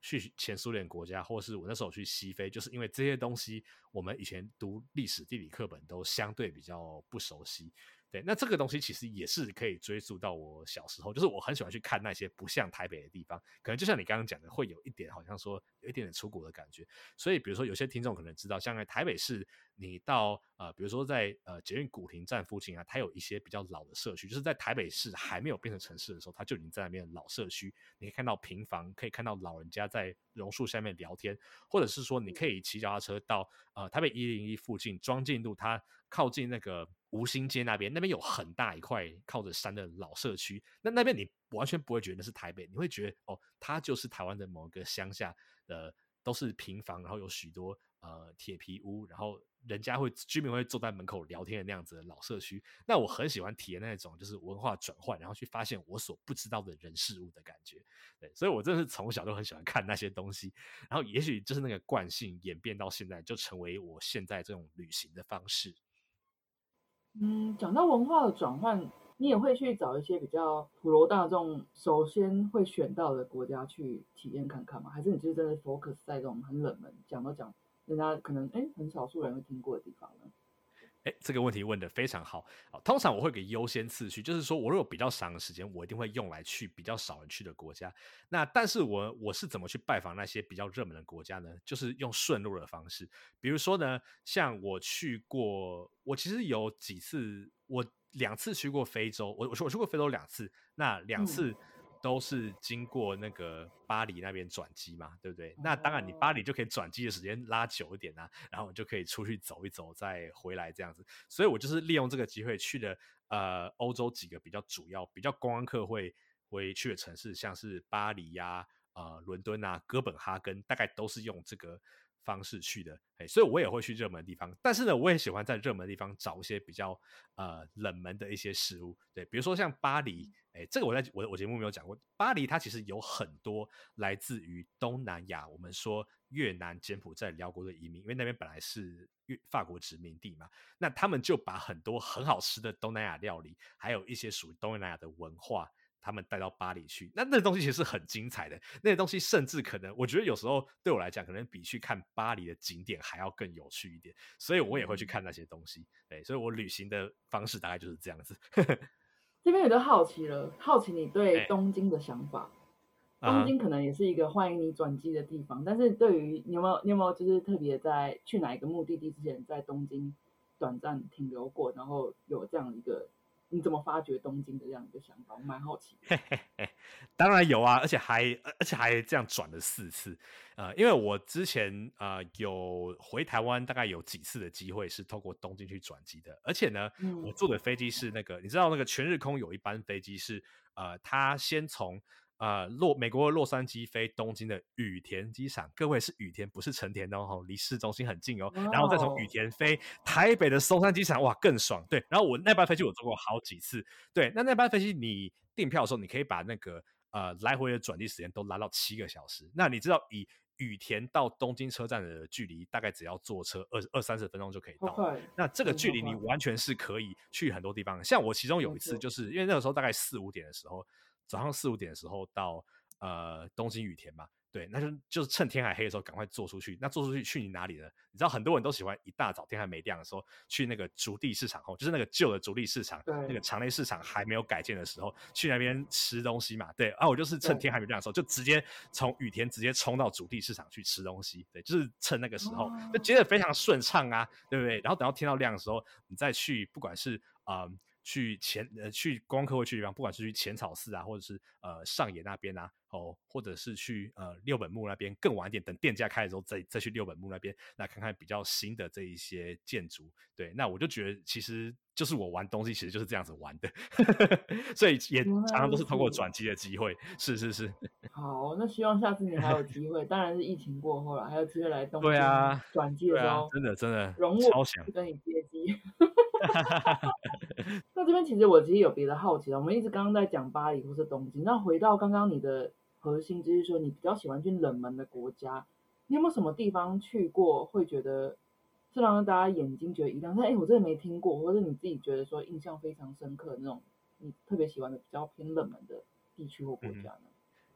去前苏联国家，或是我那时候去西非，就是因为这些东西我们以前读历史地理课本都相对比较不熟悉。对，那这个东西其实也是可以追溯到我小时候，就是我很喜欢去看那些不像台北的地方，可能就像你刚刚讲的，会有一点好像说有一点点出国的感觉。所以比如说有些听众可能知道，像在台北市，你到呃，比如说在呃捷运古亭站附近啊，它有一些比较老的社区，就是在台北市还没有变成城市的时候，它就已经在那边老社区，你可以看到平房，可以看到老人家在榕树下面聊天，或者是说你可以骑脚踏车到呃台北一零一附近庄敬路，它靠近那个。吴兴街那边，那边有很大一块靠着山的老社区，那那边你完全不会觉得那是台北，你会觉得哦，它就是台湾的某个乡下，呃，都是平房，然后有许多呃铁皮屋，然后人家会居民会坐在门口聊天的那样子的老社区。那我很喜欢体验那种就是文化转换，然后去发现我所不知道的人事物的感觉。对，所以我真的是从小都很喜欢看那些东西，然后也许就是那个惯性演变到现在，就成为我现在这种旅行的方式。嗯，讲到文化的转换，你也会去找一些比较普罗大众首先会选到的国家去体验看看吗？还是你就是真的 focus 在这种很冷门，讲都讲人家可能哎很少数人会听过的地方呢？哎，这个问题问的非常好。好，通常我会给优先次序，就是说我如果比较长的时间，我一定会用来去比较少人去的国家。那但是我我是怎么去拜访那些比较热门的国家呢？就是用顺路的方式。比如说呢，像我去过，我其实有几次，我两次去过非洲，我我说我去过非洲两次，那两次。都是经过那个巴黎那边转机嘛，对不对？那当然，你巴黎就可以转机的时间拉久一点啊，然后就可以出去走一走，再回来这样子。所以我就是利用这个机会去了呃欧洲几个比较主要、比较观光客会会去的城市，像是巴黎呀、呃伦敦啊、哥本哈根，大概都是用这个。方式去的，哎，所以我也会去热门的地方，但是呢，我也喜欢在热门的地方找一些比较呃冷门的一些食物，对，比如说像巴黎，哎，这个我在我我节目没有讲过，巴黎它其实有很多来自于东南亚，我们说越南、柬埔寨、辽国的移民，因为那边本来是越法国殖民地嘛，那他们就把很多很好吃的东南亚料理，还有一些属于东南亚的文化。他们带到巴黎去，那那东西其实是很精彩的。那些东西甚至可能，我觉得有时候对我来讲，可能比去看巴黎的景点还要更有趣一点。所以我也会去看那些东西。对，所以我旅行的方式大概就是这样子。<laughs> 这边有都好奇了，好奇你对东京的想法。东京可能也是一个欢迎你转机的地方，但是对于你有没有你有没有就是特别在去哪一个目的地之前，在东京短暂停留过，然后有这样一个。你怎么发掘东京的这样一个想法？我蛮好奇。当然有啊，而且还而且还这样转了四次。呃，因为我之前呃有回台湾，大概有几次的机会是透过东京去转机的。而且呢，我坐的飞机是那个，你知道那个全日空有一班飞机是呃，它先从。呃，洛美国洛杉矶飞东京的羽田机场，各位是羽田，不是成田哦，离市中心很近哦。然后再从羽田飞台北的松山机场，哇，更爽。对，然后我那班飞机我坐过好几次。对，那那班飞机你订票的时候，你可以把那个呃来回的转机时间都拉到七个小时。那你知道以羽田到东京车站的距离，大概只要坐车二二三十分钟就可以到。那这个距离你完全是可以去很多地方。像我其中有一次，就是因为那个时候大概四五点的时候。早上四五点的时候到呃东京羽田嘛，对，那就就是趁天还黑的时候赶快坐出去。那坐出去去你哪里呢？你知道很多人都喜欢一大早天还没亮的时候去那个竹地市场后，就是那个旧的竹地市场，那个场内市场还没有改建的时候去那边吃东西嘛。对，啊，我就是趁天还没亮的时候就直接从羽田直接冲到竹地市场去吃东西。对，就是趁那个时候就觉得非常顺畅啊，对不对？然后等到天要亮的时候，你再去，不管是啊。去前呃去光客会去地方，不管是去浅草寺啊，或者是呃上野那边啊，哦，或者是去呃六本木那边，更晚一点，等店家开的时候再再去六本木那边，那看看比较新的这一些建筑。对，那我就觉得其实就是我玩东西，其实就是这样子玩的，<laughs> 所以也常常都是通过转机的机会。是是是。<laughs> 好，那希望下次你还有机会，当然是疫情过后了，还有机会来东京转机的时候，真的真的容超想跟你接机。<laughs> <laughs> 那这边其实我其实有别的好奇了。我们一直刚刚在讲巴黎或是东京，那回到刚刚你的核心，就是说你比较喜欢去冷门的国家。你有没有什么地方去过，会觉得是让大家眼睛觉得一亮？但哎，我真的没听过，或者你自己觉得说印象非常深刻那种，你特别喜欢的比较偏冷门的地区或国家呢？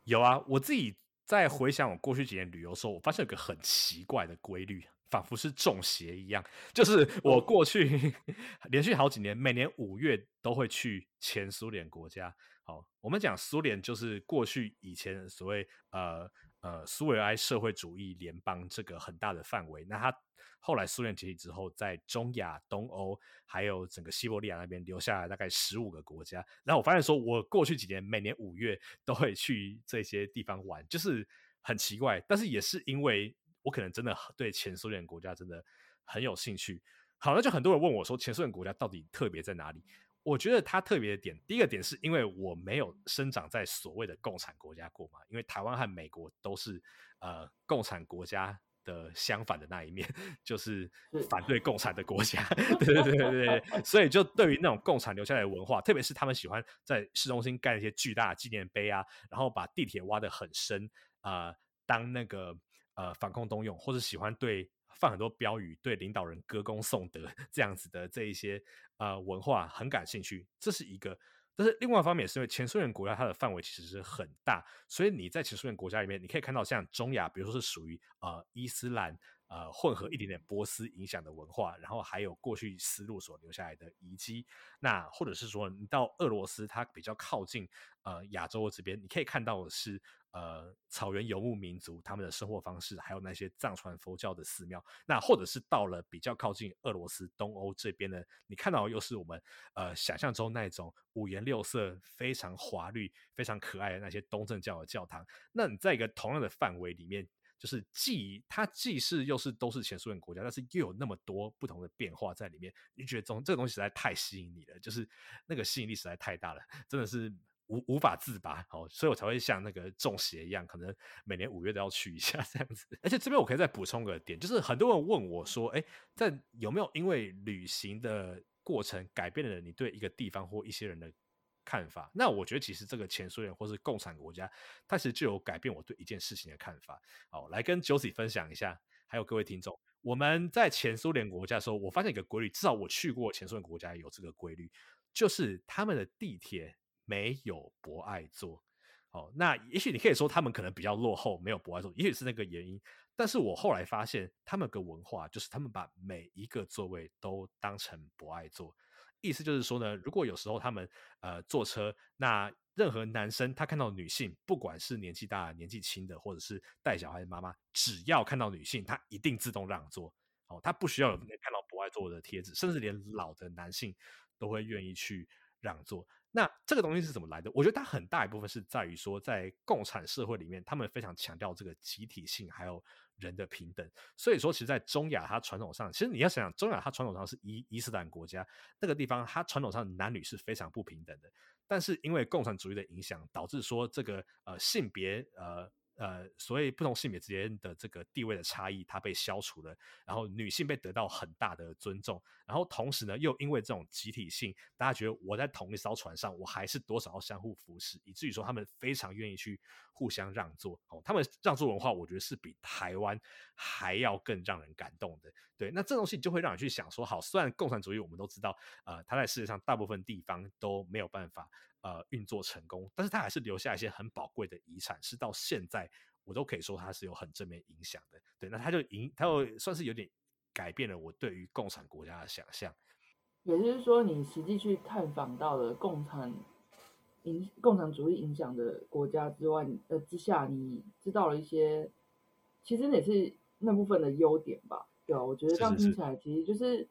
有啊，我自己在回想我过去几年旅游的时候，我发现有个很奇怪的规律。仿佛是中邪一样。就是我过去 <laughs> 连续好几年，每年五月都会去前苏联国家。好，我们讲苏联，就是过去以前所谓呃呃苏维埃社会主义联邦这个很大的范围。那它后来苏联解体之后，在中亚、东欧还有整个西伯利亚那边留下来大概十五个国家。然后我发现说，我过去几年每年五月都会去这些地方玩，就是很奇怪，但是也是因为我可能真的对前苏联国家真的很有兴趣。好，那就很多人问我说，前苏联国家到底特别在哪里？我觉得它特别的点，第一个点是因为我没有生长在所谓的共产国家过嘛，因为台湾和美国都是呃共产国家的相反的那一面，<laughs> 就是反对共产的国家，<laughs> 对对对对对，所以就对于那种共产留下来的文化，特别是他们喜欢在市中心盖一些巨大的纪念碑啊，然后把地铁挖得很深啊，当那个呃反共东用，或者喜欢对。放很多标语，对领导人歌功颂德 <laughs> 这样子的这一些呃文化很感兴趣，这是一个。但是另外一方面，是因为前苏联国家它的范围其实是很大，所以你在前苏联国家里面，你可以看到像中亚，比如说是属于呃伊斯兰呃混合一点点波斯影响的文化，然后还有过去丝路所留下来的遗迹。那或者是说你到俄罗斯，它比较靠近呃亚洲这边，你可以看到的是。呃，草原游牧民族他们的生活方式，还有那些藏传佛教的寺庙，那或者是到了比较靠近俄罗斯东欧这边的，你看到又是我们呃想象中那种五颜六色、非常华丽、非常可爱的那些东正教的教堂。那你在一个同样的范围里面，就是既它既是又是都是前苏联国家，但是又有那么多不同的变化在里面，你觉得这这个东西实在太吸引你了，就是那个吸引力实在太大了，真的是。无无法自拔，哦，所以我才会像那个中邪一样，可能每年五月都要去一下这样子。而且这边我可以再补充个点，就是很多人问我说，哎，在有没有因为旅行的过程改变了你对一个地方或一些人的看法？那我觉得其实这个前苏联或是共产国家，它其实就有改变我对一件事情的看法。好，来跟 Josie 分享一下，还有各位听众，我们在前苏联国家的时候，我发现一个规律，至少我去过前苏联国家有这个规律，就是他们的地铁。没有博爱座，哦，那也许你可以说他们可能比较落后，没有博爱座，也许是那个原因。但是我后来发现，他们个文化就是他们把每一个座位都当成博爱座，意思就是说呢，如果有时候他们呃坐车，那任何男生他看到女性，不管是年纪大、年纪轻的，或者是带小孩的妈妈，只要看到女性，他一定自动让座，哦，他不需要有看到博爱座的贴纸，甚至连老的男性都会愿意去让座。那这个东西是怎么来的？我觉得它很大一部分是在于说，在共产社会里面，他们非常强调这个集体性，还有人的平等。所以说，其实，在中亚，它传统上，其实你要想想，中亚它传统上是伊伊斯兰国家，那个地方它传统上男女是非常不平等的。但是因为共产主义的影响，导致说这个呃性别呃。呃，所以不同性别之间的这个地位的差异，它被消除了，然后女性被得到很大的尊重，然后同时呢，又因为这种集体性，大家觉得我在同一艘船上，我还是多少要相互扶持，以至于说他们非常愿意去互相让座。哦，他们让座文化，我觉得是比台湾还要更让人感动的。对，那这东西就会让你去想说，好，虽然共产主义我们都知道，呃，它在世界上大部分地方都没有办法。呃，运作成功，但是他还是留下一些很宝贵的遗产，是到现在我都可以说他是有很正面影响的。对，那他就影，他又算是有点改变了我对于共产国家的想象。也就是说，你实际去探访到了共产影、共产主义影响的国家之外，呃之下，你知道了一些，其实也是那部分的优点吧？对啊，我觉得这样听起来，其实就是。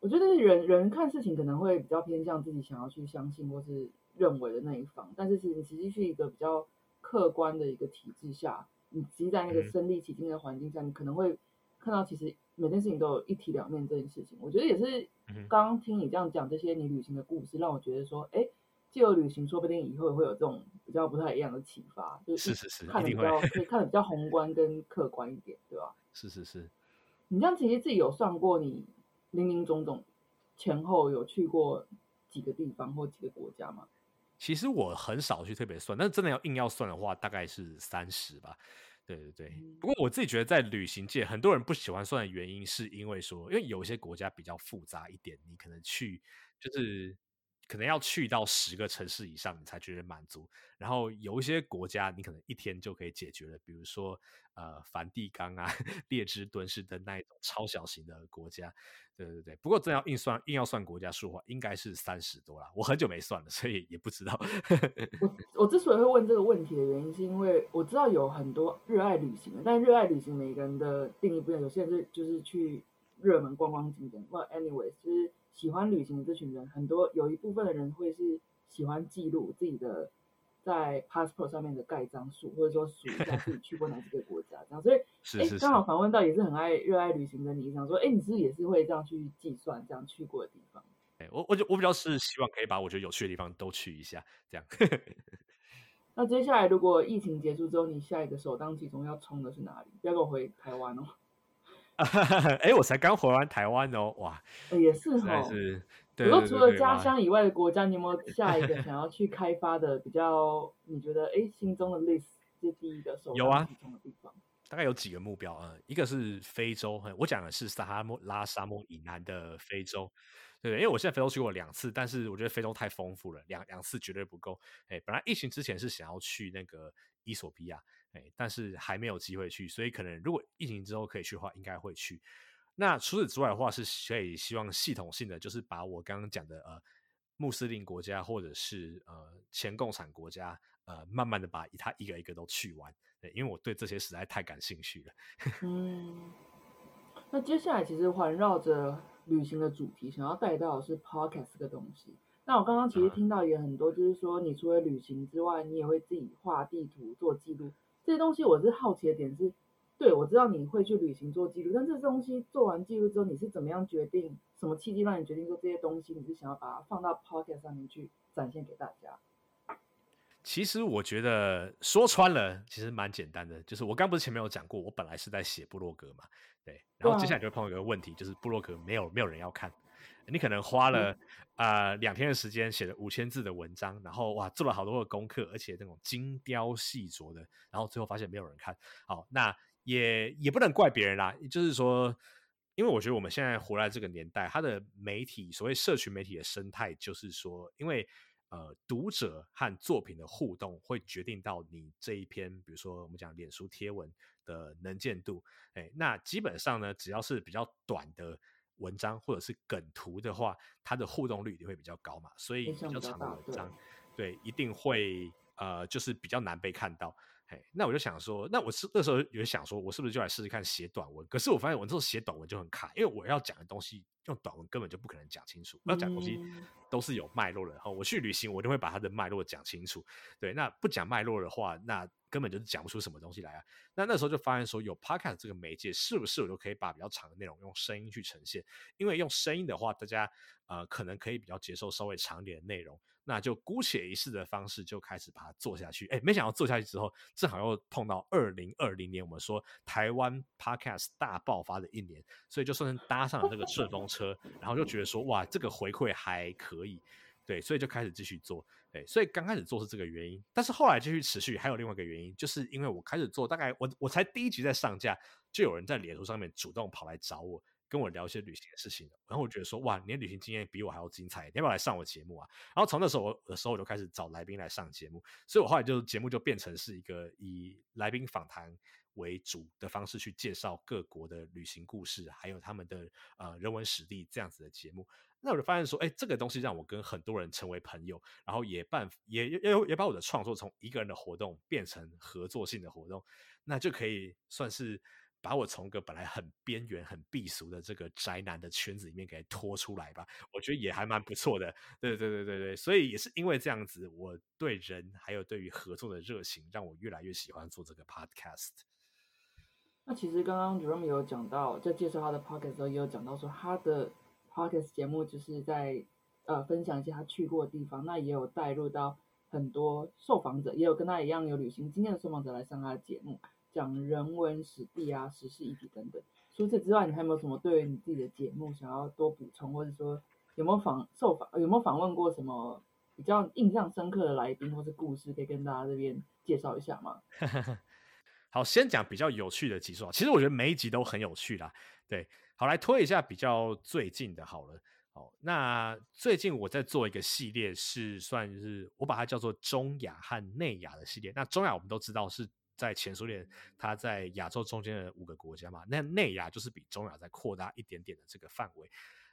我觉得人人看事情可能会比较偏向自己想要去相信或是认为的那一方，但是其实实际是一个比较客观的一个体制下，你其实在那个身临其境的环境下，你可能会看到其实每件事情都有一体两面这件事情。我觉得也是刚刚听你这样讲这些你旅行的故事，让我觉得说，哎，借由旅行，说不定以后会有这种比较不太一样的启发，就是是是看的比较 <laughs> 可以看的比较宏观跟客观一点，对吧？是是是，你这样其实自己有算过你。林林总总，前后有去过几个地方或几个国家吗？其实我很少去特别算，但真的要硬要算的话，大概是三十吧。对对对。不过我自己觉得，在旅行界，很多人不喜欢算的原因，是因为说，因为有些国家比较复杂一点，你可能去就是可能要去到十个城市以上，你才觉得满足。然后有一些国家，你可能一天就可以解决了，比如说呃梵蒂冈啊、<laughs> 列支敦士登那一种超小型的国家。对对对，不过真要硬算，硬要算国家数的话，应该是三十多啦。我很久没算了，所以也不知道。我 <laughs> 我之所以会问这个问题的原因，是因为我知道有很多热爱旅行的，但热爱旅行每个人的定义不一样。有些人是就是去热门观光景点，或 anyway，就是喜欢旅行的这群人，很多有一部分的人会是喜欢记录自己的。在 passport 上面的盖章数，或者说数一下自己去过哪几个国家，这样，所以哎，刚好访问到也是很爱热爱旅行的你，想说，哎，你是不是也是会这样去计算这样去过的地方？哎，我我就我比较是希望可以把我觉得有趣的地方都去一下，这样。<laughs> 那接下来如果疫情结束之后，你下一个首当其冲要冲的是哪里？不要跟我回台湾哦。<laughs> 哎，我才刚回完台湾哦，哇，也是哈。是。如果除了家乡以外的国家，你有没有 <laughs> 下一个想要去开发的比较？你觉得哎，心中的 list 是第一个首有啊地方？大概有几个目标啊？一个是非洲，我讲的是撒哈拉沙漠以南的非洲，对因为我现在非洲去过两次，但是我觉得非洲太丰富了，两两次绝对不够。哎，本来疫情之前是想要去那个伊索比亚，哎，但是还没有机会去，所以可能如果疫情之后可以去的话，应该会去。那除此之外的话，是可以希望系统性的，就是把我刚刚讲的呃穆斯林国家或者是呃前共产国家，呃慢慢的把它一个一个都去完，对，因为我对这些实在太感兴趣了。<laughs> 嗯，那接下来其实环绕着旅行的主题，想要带到的是 podcast 这个东西。那我刚刚其实听到也很多，就是说你除了旅行之外，你也会自己画地图做记录，这些东西我是好奇的点是。对，我知道你会去旅行做记录，但这东西做完记录之后，你是怎么样决定？什么契机让你决定说这些东西你是想要把它放到 podcast 上面去展现给大家？其实我觉得说穿了，其实蛮简单的，就是我刚不是前面有讲过，我本来是在写部落格嘛，对，然后接下来就会碰到一个问题，就是部落格没有没有人要看，你可能花了啊两天的时间写了五千字的文章，然后哇做了好多的功课，而且那种精雕细琢的，然后最后发现没有人看，好那。也也不能怪别人啦，就是说，因为我觉得我们现在活在这个年代，它的媒体所谓社群媒体的生态，就是说，因为呃读者和作品的互动会决定到你这一篇，比如说我们讲脸书贴文的能见度，哎，那基本上呢，只要是比较短的文章或者是梗图的话，它的互动率也会比较高嘛，所以比较长的文章，对，一定会呃就是比较难被看到。哎，那我就想说，那我是那时候有想说，我是不是就来试试看写短文？可是我发现我那时候写短文就很卡，因为我要讲的东西用短文根本就不可能讲清楚。要讲东西都是有脉络的，然后我去旅行，我就会把它的脉络讲清楚。对，那不讲脉络的话，那根本就是讲不出什么东西来啊。那那时候就发现说，有 podcast 这个媒介，是不是我就可以把比较长的内容用声音去呈现？因为用声音的话，大家呃可能可以比较接受稍微长点的内容。那就姑且一试的方式就开始把它做下去，哎，没想到做下去之后，正好又碰到二零二零年，我们说台湾 podcast 大爆发的一年，所以就算是搭上了这个顺风车，车然后就觉得说，哇，这个回馈还可以，对，所以就开始继续做，对，所以刚开始做是这个原因，但是后来继续持续，还有另外一个原因，就是因为我开始做，大概我我才第一集在上架，就有人在脸书上面主动跑来找我。跟我聊一些旅行的事情，然后我觉得说哇，你的旅行经验比我还要精彩，你要不要来上我节目啊？然后从那时候我的时候，我就开始找来宾来上节目，所以我后来就节目就变成是一个以来宾访谈为主的方式去介绍各国的旅行故事，还有他们的呃人文史地这样子的节目。那我就发现说，哎，这个东西让我跟很多人成为朋友，然后也办也也也把我的创作从一个人的活动变成合作性的活动，那就可以算是。把我从个本来很边缘、很避俗的这个宅男的圈子里面给拖出来吧，我觉得也还蛮不错的。对对对对对，所以也是因为这样子，我对人还有对于合作的热情，让我越来越喜欢做这个 podcast。那其实刚刚 Jerome 有讲到，在介绍他的 podcast 时候，也有讲到说他的 podcast 节目就是在呃分享一些他去过的地方，那也有带入到很多受访者，也有跟他一样有旅行经验的受访者来上他的节目。讲人文史地啊、时事议题等等。除此之外，你还有没有什么对你自己的节目想要多补充，或者说有没有访受访有没有访问过什么比较印象深刻的来宾或是故事，可以跟大家这边介绍一下吗？<laughs> 好，先讲比较有趣的集数啊。其实我觉得每一集都很有趣啦。对，好来推一下比较最近的好了。哦，那最近我在做一个系列，是算是我把它叫做中亚和内亚的系列。那中亚我们都知道是在前苏联，它在亚洲中间的五个国家嘛。那内亚就是比中亚再扩大一点点的这个范围。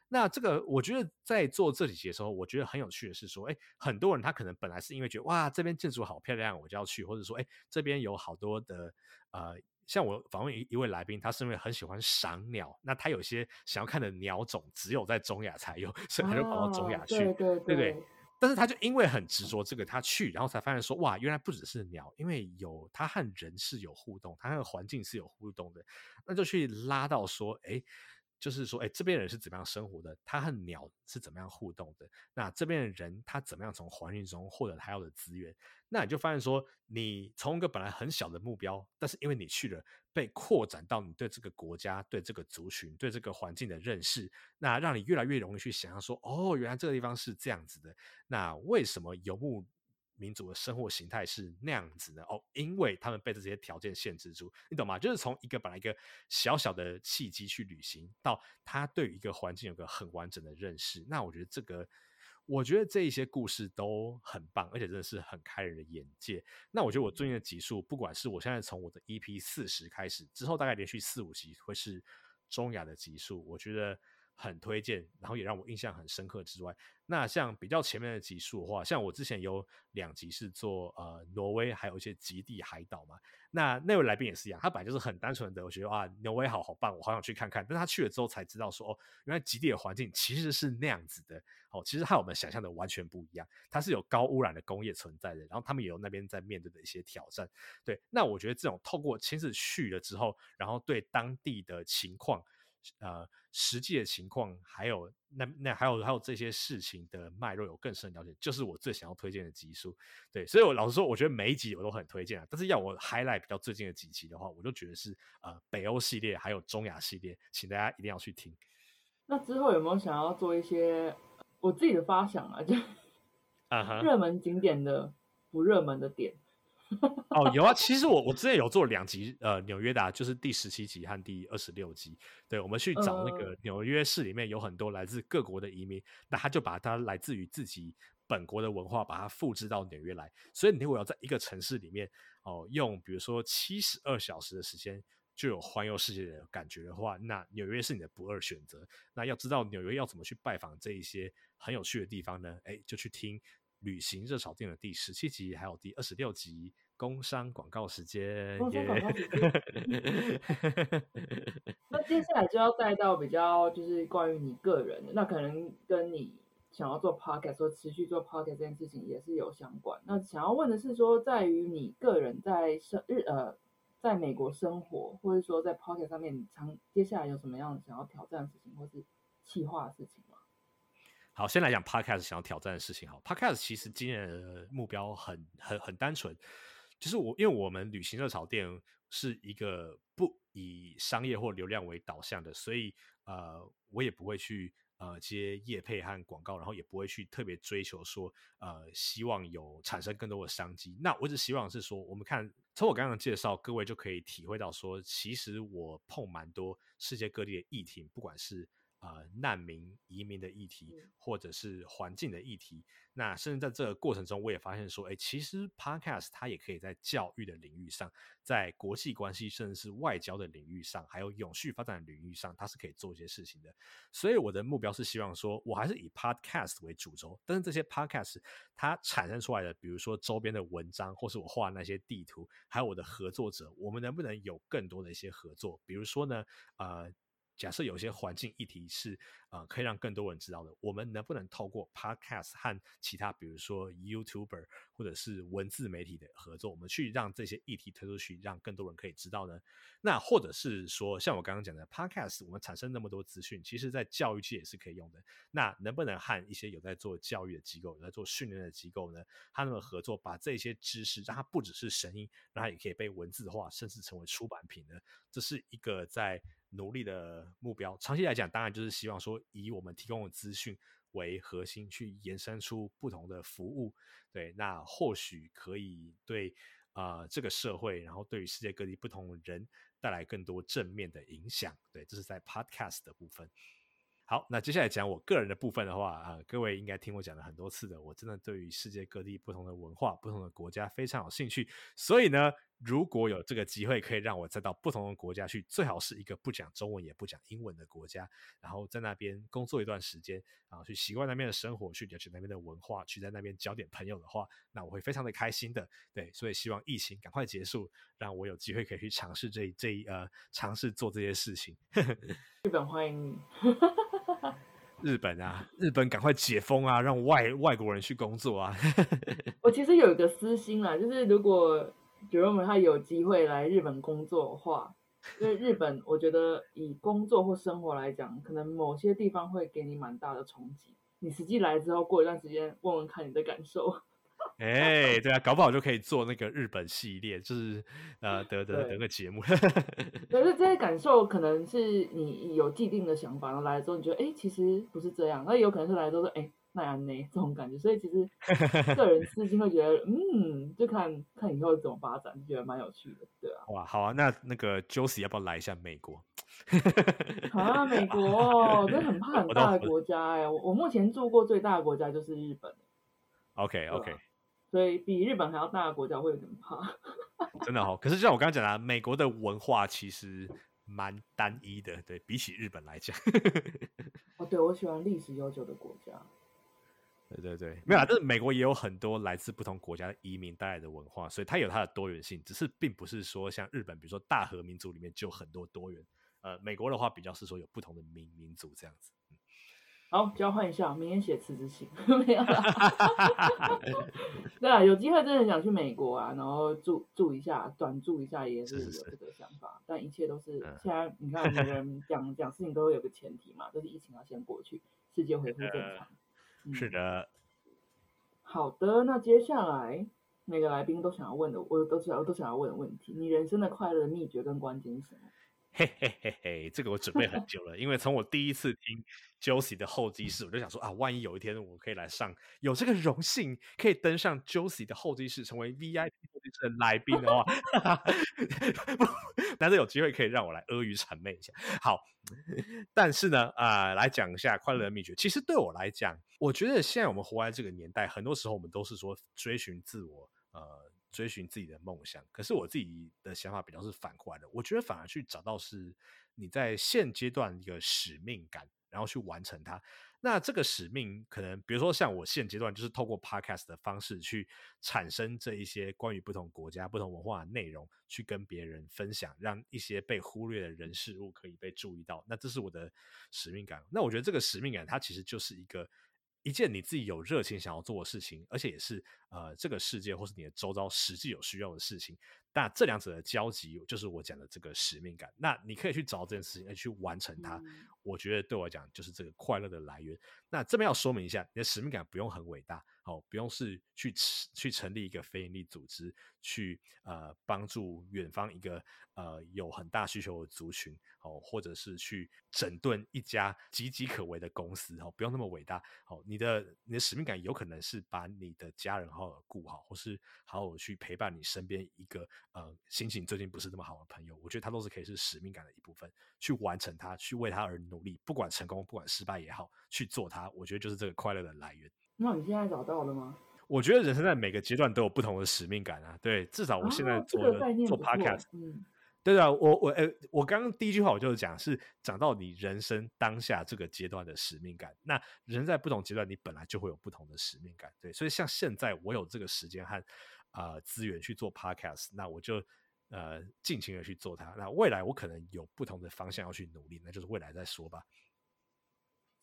那这个我觉得在做这几节的时候，我觉得很有趣的是说，哎，很多人他可能本来是因为觉得哇这边建筑好漂亮，我就要去，或者说哎这边有好多的呃。像我访问一一位来宾，他是因为很喜欢赏鸟，那他有些想要看的鸟种只有在中亚才有，所以他就跑到中亚去，对对对。但是他就因为很执着这个，他去，然后才发现说，哇，原来不只是鸟，因为有他和人是有互动，他和环境是有互动的，那就去拉到说，哎。就是说，哎，这边人是怎么样生活的？他和鸟是怎么样互动的？那这边的人他怎么样从环境中获得他要的资源？那你就发现说，你从一个本来很小的目标，但是因为你去了，被扩展到你对这个国家、对这个族群、对这个环境的认识，那让你越来越容易去想象说，哦，原来这个地方是这样子的。那为什么游牧？民族的生活形态是那样子的哦，因为他们被这些条件限制住，你懂吗？就是从一个本来一个小小的契机去旅行，到他对于一个环境有个很完整的认识。那我觉得这个，我觉得这一些故事都很棒，而且真的是很开人的眼界。那我觉得我最近的集数，不管是我现在从我的 EP 四十开始之后，大概连续四五集会是中亚的集数，我觉得。很推荐，然后也让我印象很深刻之外，那像比较前面的集数的话，像我之前有两集是做呃挪威，还有一些极地海岛嘛。那那位来宾也是一样，他本来就是很单纯的，我觉得啊挪威好好棒，我好想去看看。但他去了之后才知道说，哦，原来极地的环境其实是那样子的，哦，其实和我们想象的完全不一样，它是有高污染的工业存在的，然后他们也有那边在面对的一些挑战。对，那我觉得这种透过亲自去了之后，然后对当地的情况。呃，实际的情况，还有那那还有还有这些事情的脉络有更深了解，就是我最想要推荐的集数。对，所以我老实说，我觉得每一集我都很推荐啊。但是要我 highlight 比较最近的几集的话，我就觉得是呃北欧系列还有中亚系列，请大家一定要去听。那之后有没有想要做一些我自己的发想啊？就啊热门景点的不热门的点。<laughs> 哦，有啊，其实我我之前有做两集，呃，纽约的，就是第十七集和第二十六集。对，我们去找那个纽约市里面有很多来自各国的移民，那他就把他来自于自己本国的文化，把它复制到纽约来。所以你如果要在一个城市里面，哦，用比如说七十二小时的时间就有环游世界的感觉的话，那纽约是你的不二选择。那要知道纽约要怎么去拜访这一些很有趣的地方呢？哎，就去听。旅行热炒店的第十七集，还有第二十六集，工商广告时间。工商广告时间。那接下来就要带到比较，就是关于你个人的，那可能跟你想要做 podcast 说持续做 podcast 这件事情也是有相关。那想要问的是说，在于你个人在生日呃，在美国生活，或者说在 podcast 上面，你常接下来有什么样想要挑战的事情，或是企划的事情吗？好，先来讲 Podcast 想要挑战的事情。好，Podcast 其实今年的目标很很很单纯，就是我因为我们旅行热潮店是一个不以商业或流量为导向的，所以呃，我也不会去呃接业配和广告，然后也不会去特别追求说呃希望有产生更多的商机。那我只希望是说，我们看从我刚刚介绍，各位就可以体会到说，其实我碰蛮多世界各地的议题，不管是。呃，难民移民的议题，或者是环境的议题，那甚至在这个过程中，我也发现说，哎，其实 Podcast 它也可以在教育的领域上，在国际关系甚至是外交的领域上，还有永续发展的领域上，它是可以做一些事情的。所以我的目标是希望说，我还是以 Podcast 为主轴，但是这些 Podcast 它产生出来的，比如说周边的文章，或是我画那些地图，还有我的合作者，我们能不能有更多的一些合作？比如说呢，呃。假设有些环境议题是呃可以让更多人知道的，我们能不能透过 Podcast 和其他比如说 YouTuber 或者是文字媒体的合作，我们去让这些议题推出去，让更多人可以知道呢？那或者是说，像我刚刚讲的 Podcast，我们产生那么多资讯，其实在教育界也是可以用的。那能不能和一些有在做教育的机构、有在做训练的机构呢？他们合作，把这些知识让它不只是声音，让它也可以被文字化，甚至成为出版品呢？这是一个在。努力的目标，长期来讲，当然就是希望说，以我们提供的资讯为核心，去延伸出不同的服务。对，那或许可以对啊这个社会，然后对于世界各地不同人带来更多正面的影响。对，这是在 Podcast 的部分。好，那接下来讲我个人的部分的话啊，各位应该听我讲了很多次的，我真的对于世界各地不同的文化、不同的国家非常有兴趣，所以呢。如果有这个机会，可以让我再到不同的国家去，最好是一个不讲中文也不讲英文的国家，然后在那边工作一段时间，然后去习惯那边的生活，去了解那边的文化，去在那边交点朋友的话，那我会非常的开心的。对，所以希望疫情赶快结束，让我有机会可以去尝试这这呃尝试做这些事情。<laughs> 日本欢迎你，<laughs> 日本啊，日本赶快解封啊，让外外国人去工作啊。<laughs> 我其实有一个私心啦，就是如果。觉得我们他有机会来日本工作的话，因为日本，我觉得以工作或生活来讲，可能某些地方会给你蛮大的冲击。你实际来之后，过一段时间问问看你的感受。<laughs> 哎，对啊，搞不好就可以做那个日本系列，就是呃，<laughs> 得得得个节目。<laughs> 可是这些感受可能是你有既定的想法，然后来了之后，你觉得哎，其实不是这样。那有可能是来之后说，哎。那样呢？这种感觉，所以其实 <laughs> 个人私心会觉得，嗯，就看看以后怎么发展，觉得蛮有趣的，对啊。哇，好啊，那那个 Josie 要不要来一下美国？<laughs> 啊，美国，真的很怕很大的国家哎。我我目前住过最大的国家就是日本。OK OK，所以比日本还要大的国家会有点怕。<laughs> 真的哦，可是就像我刚刚讲的，美国的文化其实蛮单一的，对比起日本来讲。哦，对，我喜欢历史悠久的国家。对对对，没有啊，但是美国也有很多来自不同国家的移民带来的文化，所以它有它的多元性。只是并不是说像日本，比如说大和民族里面就很多多元。呃，美国的话比较是说有不同的民民族这样子。好，交换一下，明天写辞职信。<laughs> 没有。<laughs> 对啊，有机会真的想去美国啊，然后住住一下，短住一下也是有这个想法。但一切都是现在，你看每个人讲讲事情都会有个前提嘛，就是疫情要先过去，世界恢复正常。<laughs> 是的，好的。那接下来每个来宾都想要问的，我都想，要都想要问的问题：你人生的快乐秘诀跟关键是什么？嘿嘿嘿嘿，这个我准备很久了，因为从我第一次听 Josie 的候机室，我就想说啊，万一有一天我可以来上，有这个荣幸可以登上 Josie 的候机室，成为 VIP 候机室的来宾的话，<laughs> 哈哈难得有机会可以让我来阿谀谄媚一下。好，但是呢，啊，来讲一下快乐的秘诀。其实对我来讲，我觉得现在我们活在这个年代，很多时候我们都是说追寻自我，呃。追寻自己的梦想，可是我自己的想法比较是反过来的。我觉得反而去找到是你在现阶段一个使命感，然后去完成它。那这个使命可能，比如说像我现阶段就是透过 podcast 的方式去产生这一些关于不同国家、不同文化的内容，去跟别人分享，让一些被忽略的人事物可以被注意到。那这是我的使命感。那我觉得这个使命感，它其实就是一个。一件你自己有热情想要做的事情，而且也是呃这个世界或是你的周遭实际有需要的事情，那这两者的交集就是我讲的这个使命感。那你可以去找这件事情，去完成它。我觉得对我来讲就是这个快乐的来源。那这边要说明一下，你的使命感不用很伟大。好，不用是去去成立一个非营利组织，去呃帮助远方一个呃有很大需求的族群，哦，或者是去整顿一家岌岌可危的公司，哦，不用那么伟大。哦，你的你的使命感有可能是把你的家人好好顾好，或是好好去陪伴你身边一个呃心情最近不是那么好的朋友。我觉得他都是可以是使命感的一部分，去完成它，去为他而努力，不管成功不管失败也好，去做它。我觉得就是这个快乐的来源。那你现在找到了吗？我觉得人生在每个阶段都有不同的使命感啊。对，至少我现在做的做 podcast，嗯，对啊，我我呃，我刚刚第一句话我就是讲是讲到你人生当下这个阶段的使命感。那人在不同阶段，你本来就会有不同的使命感。对，所以像现在我有这个时间和啊资源去做 podcast，那我就呃尽情的去做它。那未来我可能有不同的方向要去努力，那就是未来再说吧。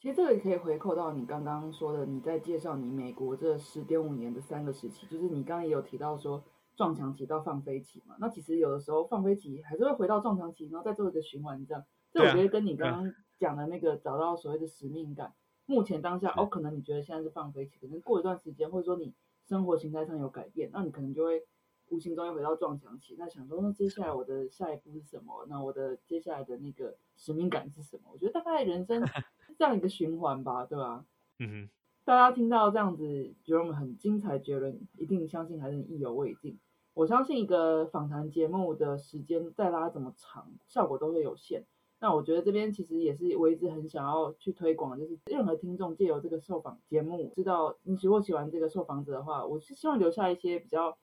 其实这个也可以回扣到你刚刚说的，你在介绍你美国这十点五年的三个时期，就是你刚刚也有提到说撞墙期到放飞期嘛。那其实有的时候放飞期还是会回到撞墙期，然后再做一个循环，这样。这我觉得跟你刚刚讲的那个找到所谓的使命感，目前当下哦，可能你觉得现在是放飞期，可能过一段时间或者说你生活形态上有改变，那你可能就会无形中又回到撞墙期。那想说，那接下来我的下一步是什么？那我的接下来的那个使命感是什么？我觉得大概人生。<laughs> 这样一个循环吧，对吧？嗯哼，大家听到这样子觉得我们很精彩，绝伦一定相信还是意犹未尽。我相信一个访谈节目的时间再拉怎么长，效果都会有限。那我觉得这边其实也是我一直很想要去推广，就是任何听众借由这个受访节目，知道你如果喜欢这个受访者的话，我是希望留下一些比较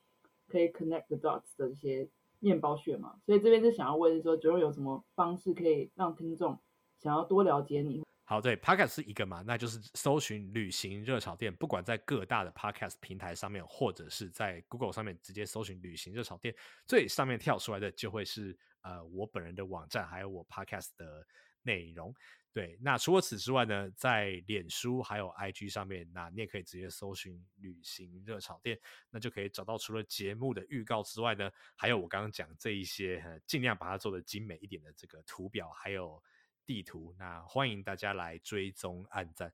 可以 connect the dots 的一些面包屑嘛。所以这边是想要问说，觉得有什么方式可以让听众想要多了解你？好，对，Podcast 是一个嘛，那就是搜寻旅行热炒店，不管在各大的 Podcast 平台上面，或者是在 Google 上面直接搜寻旅行热炒店，最上面跳出来的就会是呃我本人的网站，还有我 Podcast 的内容。对，那除了此之外呢，在脸书还有 IG 上面，那你也可以直接搜寻旅行热炒店，那就可以找到除了节目的预告之外呢，还有我刚刚讲这一些，尽量把它做的精美一点的这个图表，还有。地图，那欢迎大家来追踪、按赞。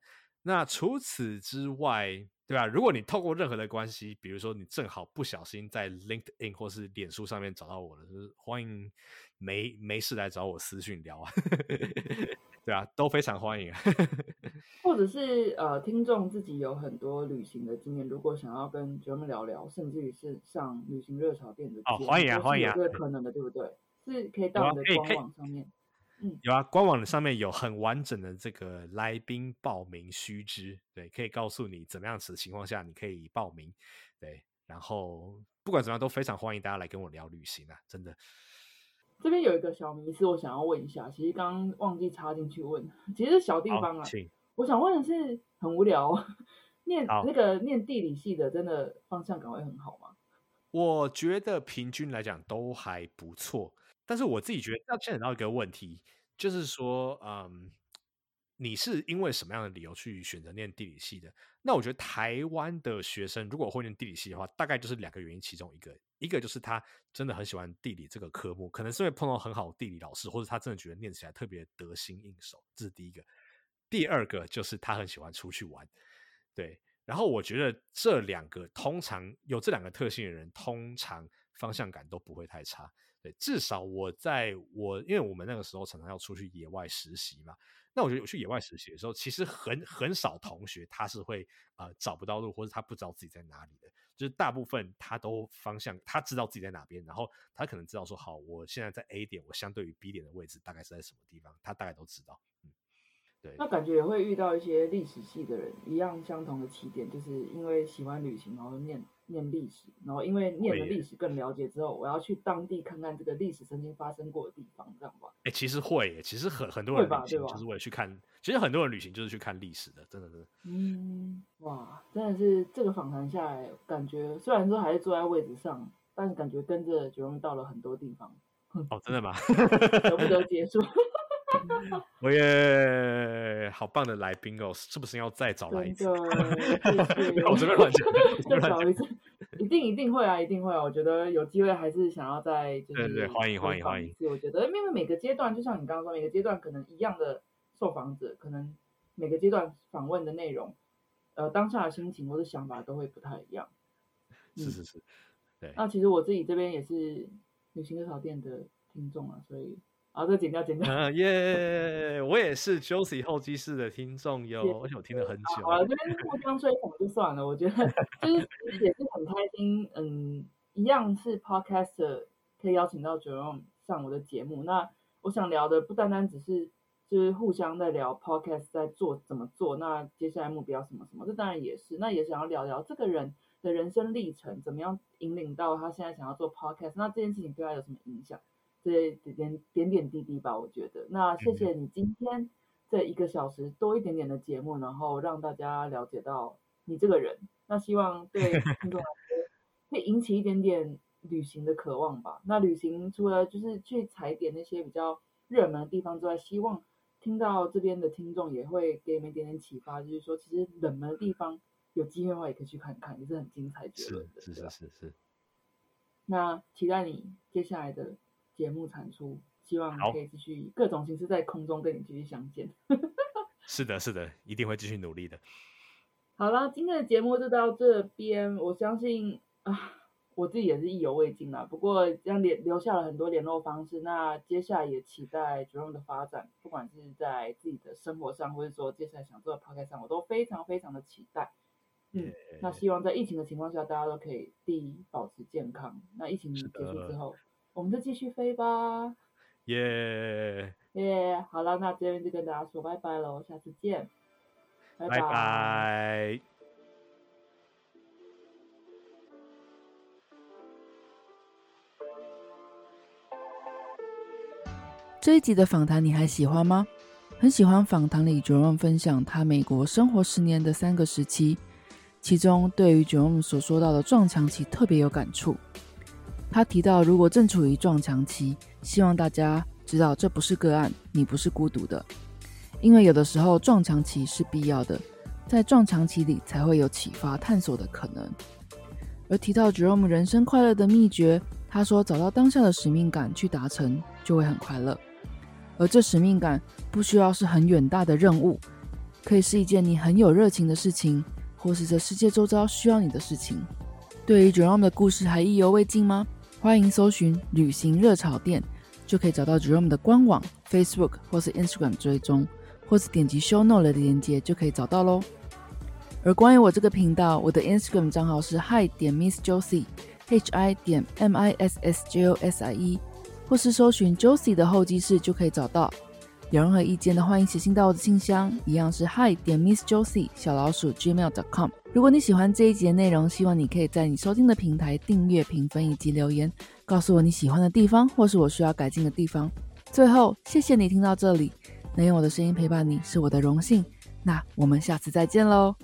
那除此之外，对吧？如果你透过任何的关系，比如说你正好不小心在 LinkedIn 或是脸书上面找到我了，就是欢迎没没事来找我私讯聊啊，<laughs> 对啊，都非常欢迎。<laughs> 或者是呃，听众自己有很多旅行的经验，如果想要跟他们聊聊，甚至于是上旅行热潮店的哦，欢迎啊，欢迎啊，这个可能的，对不对？是可以到你的官网上面。有啊，官网上面有很完整的这个来宾报名须知，对，可以告诉你怎么样子的情况下你可以报名，对，然后不管怎么样都非常欢迎大家来跟我聊旅行啊，真的。这边有一个小迷思，我想要问一下，其实刚刚忘记插进去问，其实小地方啊，我想问的是，很无聊，念那个念地理系的，真的方向感会很好吗？我觉得平均来讲都还不错。但是我自己觉得要牵扯到一个问题，就是说，嗯，你是因为什么样的理由去选择念地理系的？那我觉得台湾的学生如果会念地理系的话，大概就是两个原因，其中一个，一个就是他真的很喜欢地理这个科目，可能是因为碰到很好的地理老师，或者他真的觉得念起来特别得心应手，这是第一个。第二个就是他很喜欢出去玩，对。然后我觉得这两个通常有这两个特性的人，通常方向感都不会太差。对，至少我在我，因为我们那个时候常常要出去野外实习嘛，那我觉得我去野外实习的时候，其实很很少同学他是会呃找不到路，或者他不知道自己在哪里的，就是大部分他都方向他知道自己在哪边，然后他可能知道说好，我现在在 A 点，我相对于 B 点的位置大概是在什么地方，他大概都知道。嗯，对。那感觉也会遇到一些历史系的人，一样相同的起点，就是因为喜欢旅行，然后念。念历史，然后因为念了历史更了解之后，我要去当地看看这个历史曾经发生过的地方，这样吧？哎，其实会，其实很很多人旅行就是为了去看，其实很多人旅行就是去看历史的，真的是。嗯，哇，真的是这个访谈下来，感觉虽然说还是坐在位置上，但是感觉跟着九荣到了很多地方。哦，真的吗？<laughs> 舍不得结束。我也好棒的来宾哦，是不是要再找来一次？<laughs> 我这边乱讲，再找一次，一定一定会啊，一定会啊！我觉得有机会还是想要再就是对对欢迎欢迎欢迎。我觉得因为每个阶段，就像你刚刚说，每个阶段可能一样的受访者，可能每个阶段访问的内容，呃，当下的心情或者想法都会不太一样。是是是，对。那其实我自己这边也是旅行热潮店的听众啊，所以。好，再剪掉，剪掉。嗯耶，我也是 Josie 候机室的听众哟，而且我听了很久。好了，这边互相吹捧就算了。我觉得就是也是很开心，嗯，一样是 Podcaster 可以邀请到 Jerome 上我的节目。那我想聊的不单单只是就是互相在聊 Podcast 在做怎么做，那接下来目标什么什么，这当然也是。那也想要聊聊这个人的人生历程，怎么样引领到他现在想要做 Podcast，那这件事情对他有什么影响？这点点点滴滴吧，我觉得。那谢谢你今天这一个小时多一点点的节目，然后让大家了解到你这个人。那希望对 <laughs> 听众来说，会引起一点点旅行的渴望吧。那旅行除了就是去踩点那些比较热门的地方之外，希望听到这边的听众也会给你们一点点启发，就是说其实冷门的地方有机会的话也可以去看看，也是很精彩绝伦的。是是是是。那期待你接下来的。节目产出，希望可以继续各种形式在空中跟你继续相见。<laughs> 是的，是的，一定会继续努力的。好了，今天的节目就到这边。我相信啊，我自己也是意犹未尽啦。不过这样联留下了很多联络方式。那接下来也期待 Jerome 的发展，不管是在自己的生活上，或者说接下来想做的 podcast 上，我都非常非常的期待。嗯，那希望在疫情的情况下，大家都可以第一保持健康。那疫情结束之后。我们就继续飞吧，耶！耶，好了，那这边就跟大家说拜拜喽，下次见，拜拜拜。这一集的访谈你还喜欢吗？很喜欢访谈里 Jerome 分享他美国生活十年的三个时期，其中对于 Jerome 所说到的撞墙期特别有感触。他提到，如果正处于撞墙期，希望大家知道这不是个案，你不是孤独的，因为有的时候撞墙期是必要的，在撞墙期里才会有启发、探索的可能。而提到 Jerome 人生快乐的秘诀，他说找到当下的使命感去达成，就会很快乐。而这使命感不需要是很远大的任务，可以是一件你很有热情的事情，或是这世界周遭需要你的事情。对于 Jerome 的故事还意犹未尽吗？欢迎搜寻“旅行热炒店”，就可以找到 Jerome 的官网、Facebook 或是 Instagram 追踪，或是点击 Show Note 的链接就可以找到喽。而关于我这个频道，我的 Instagram 账号是 Hi 点 Miss Josie，H I 点 M I S S J O S I E。或是搜寻 Josie 的候机室就可以找到。有任何意见的，欢迎写信到我的信箱，一样是 Hi 点 Miss Josie 小老鼠 Gmail.com。如果你喜欢这一集的内容，希望你可以在你收听的平台订阅、评分以及留言，告诉我你喜欢的地方或是我需要改进的地方。最后，谢谢你听到这里，能用我的声音陪伴你是我的荣幸。那我们下次再见喽。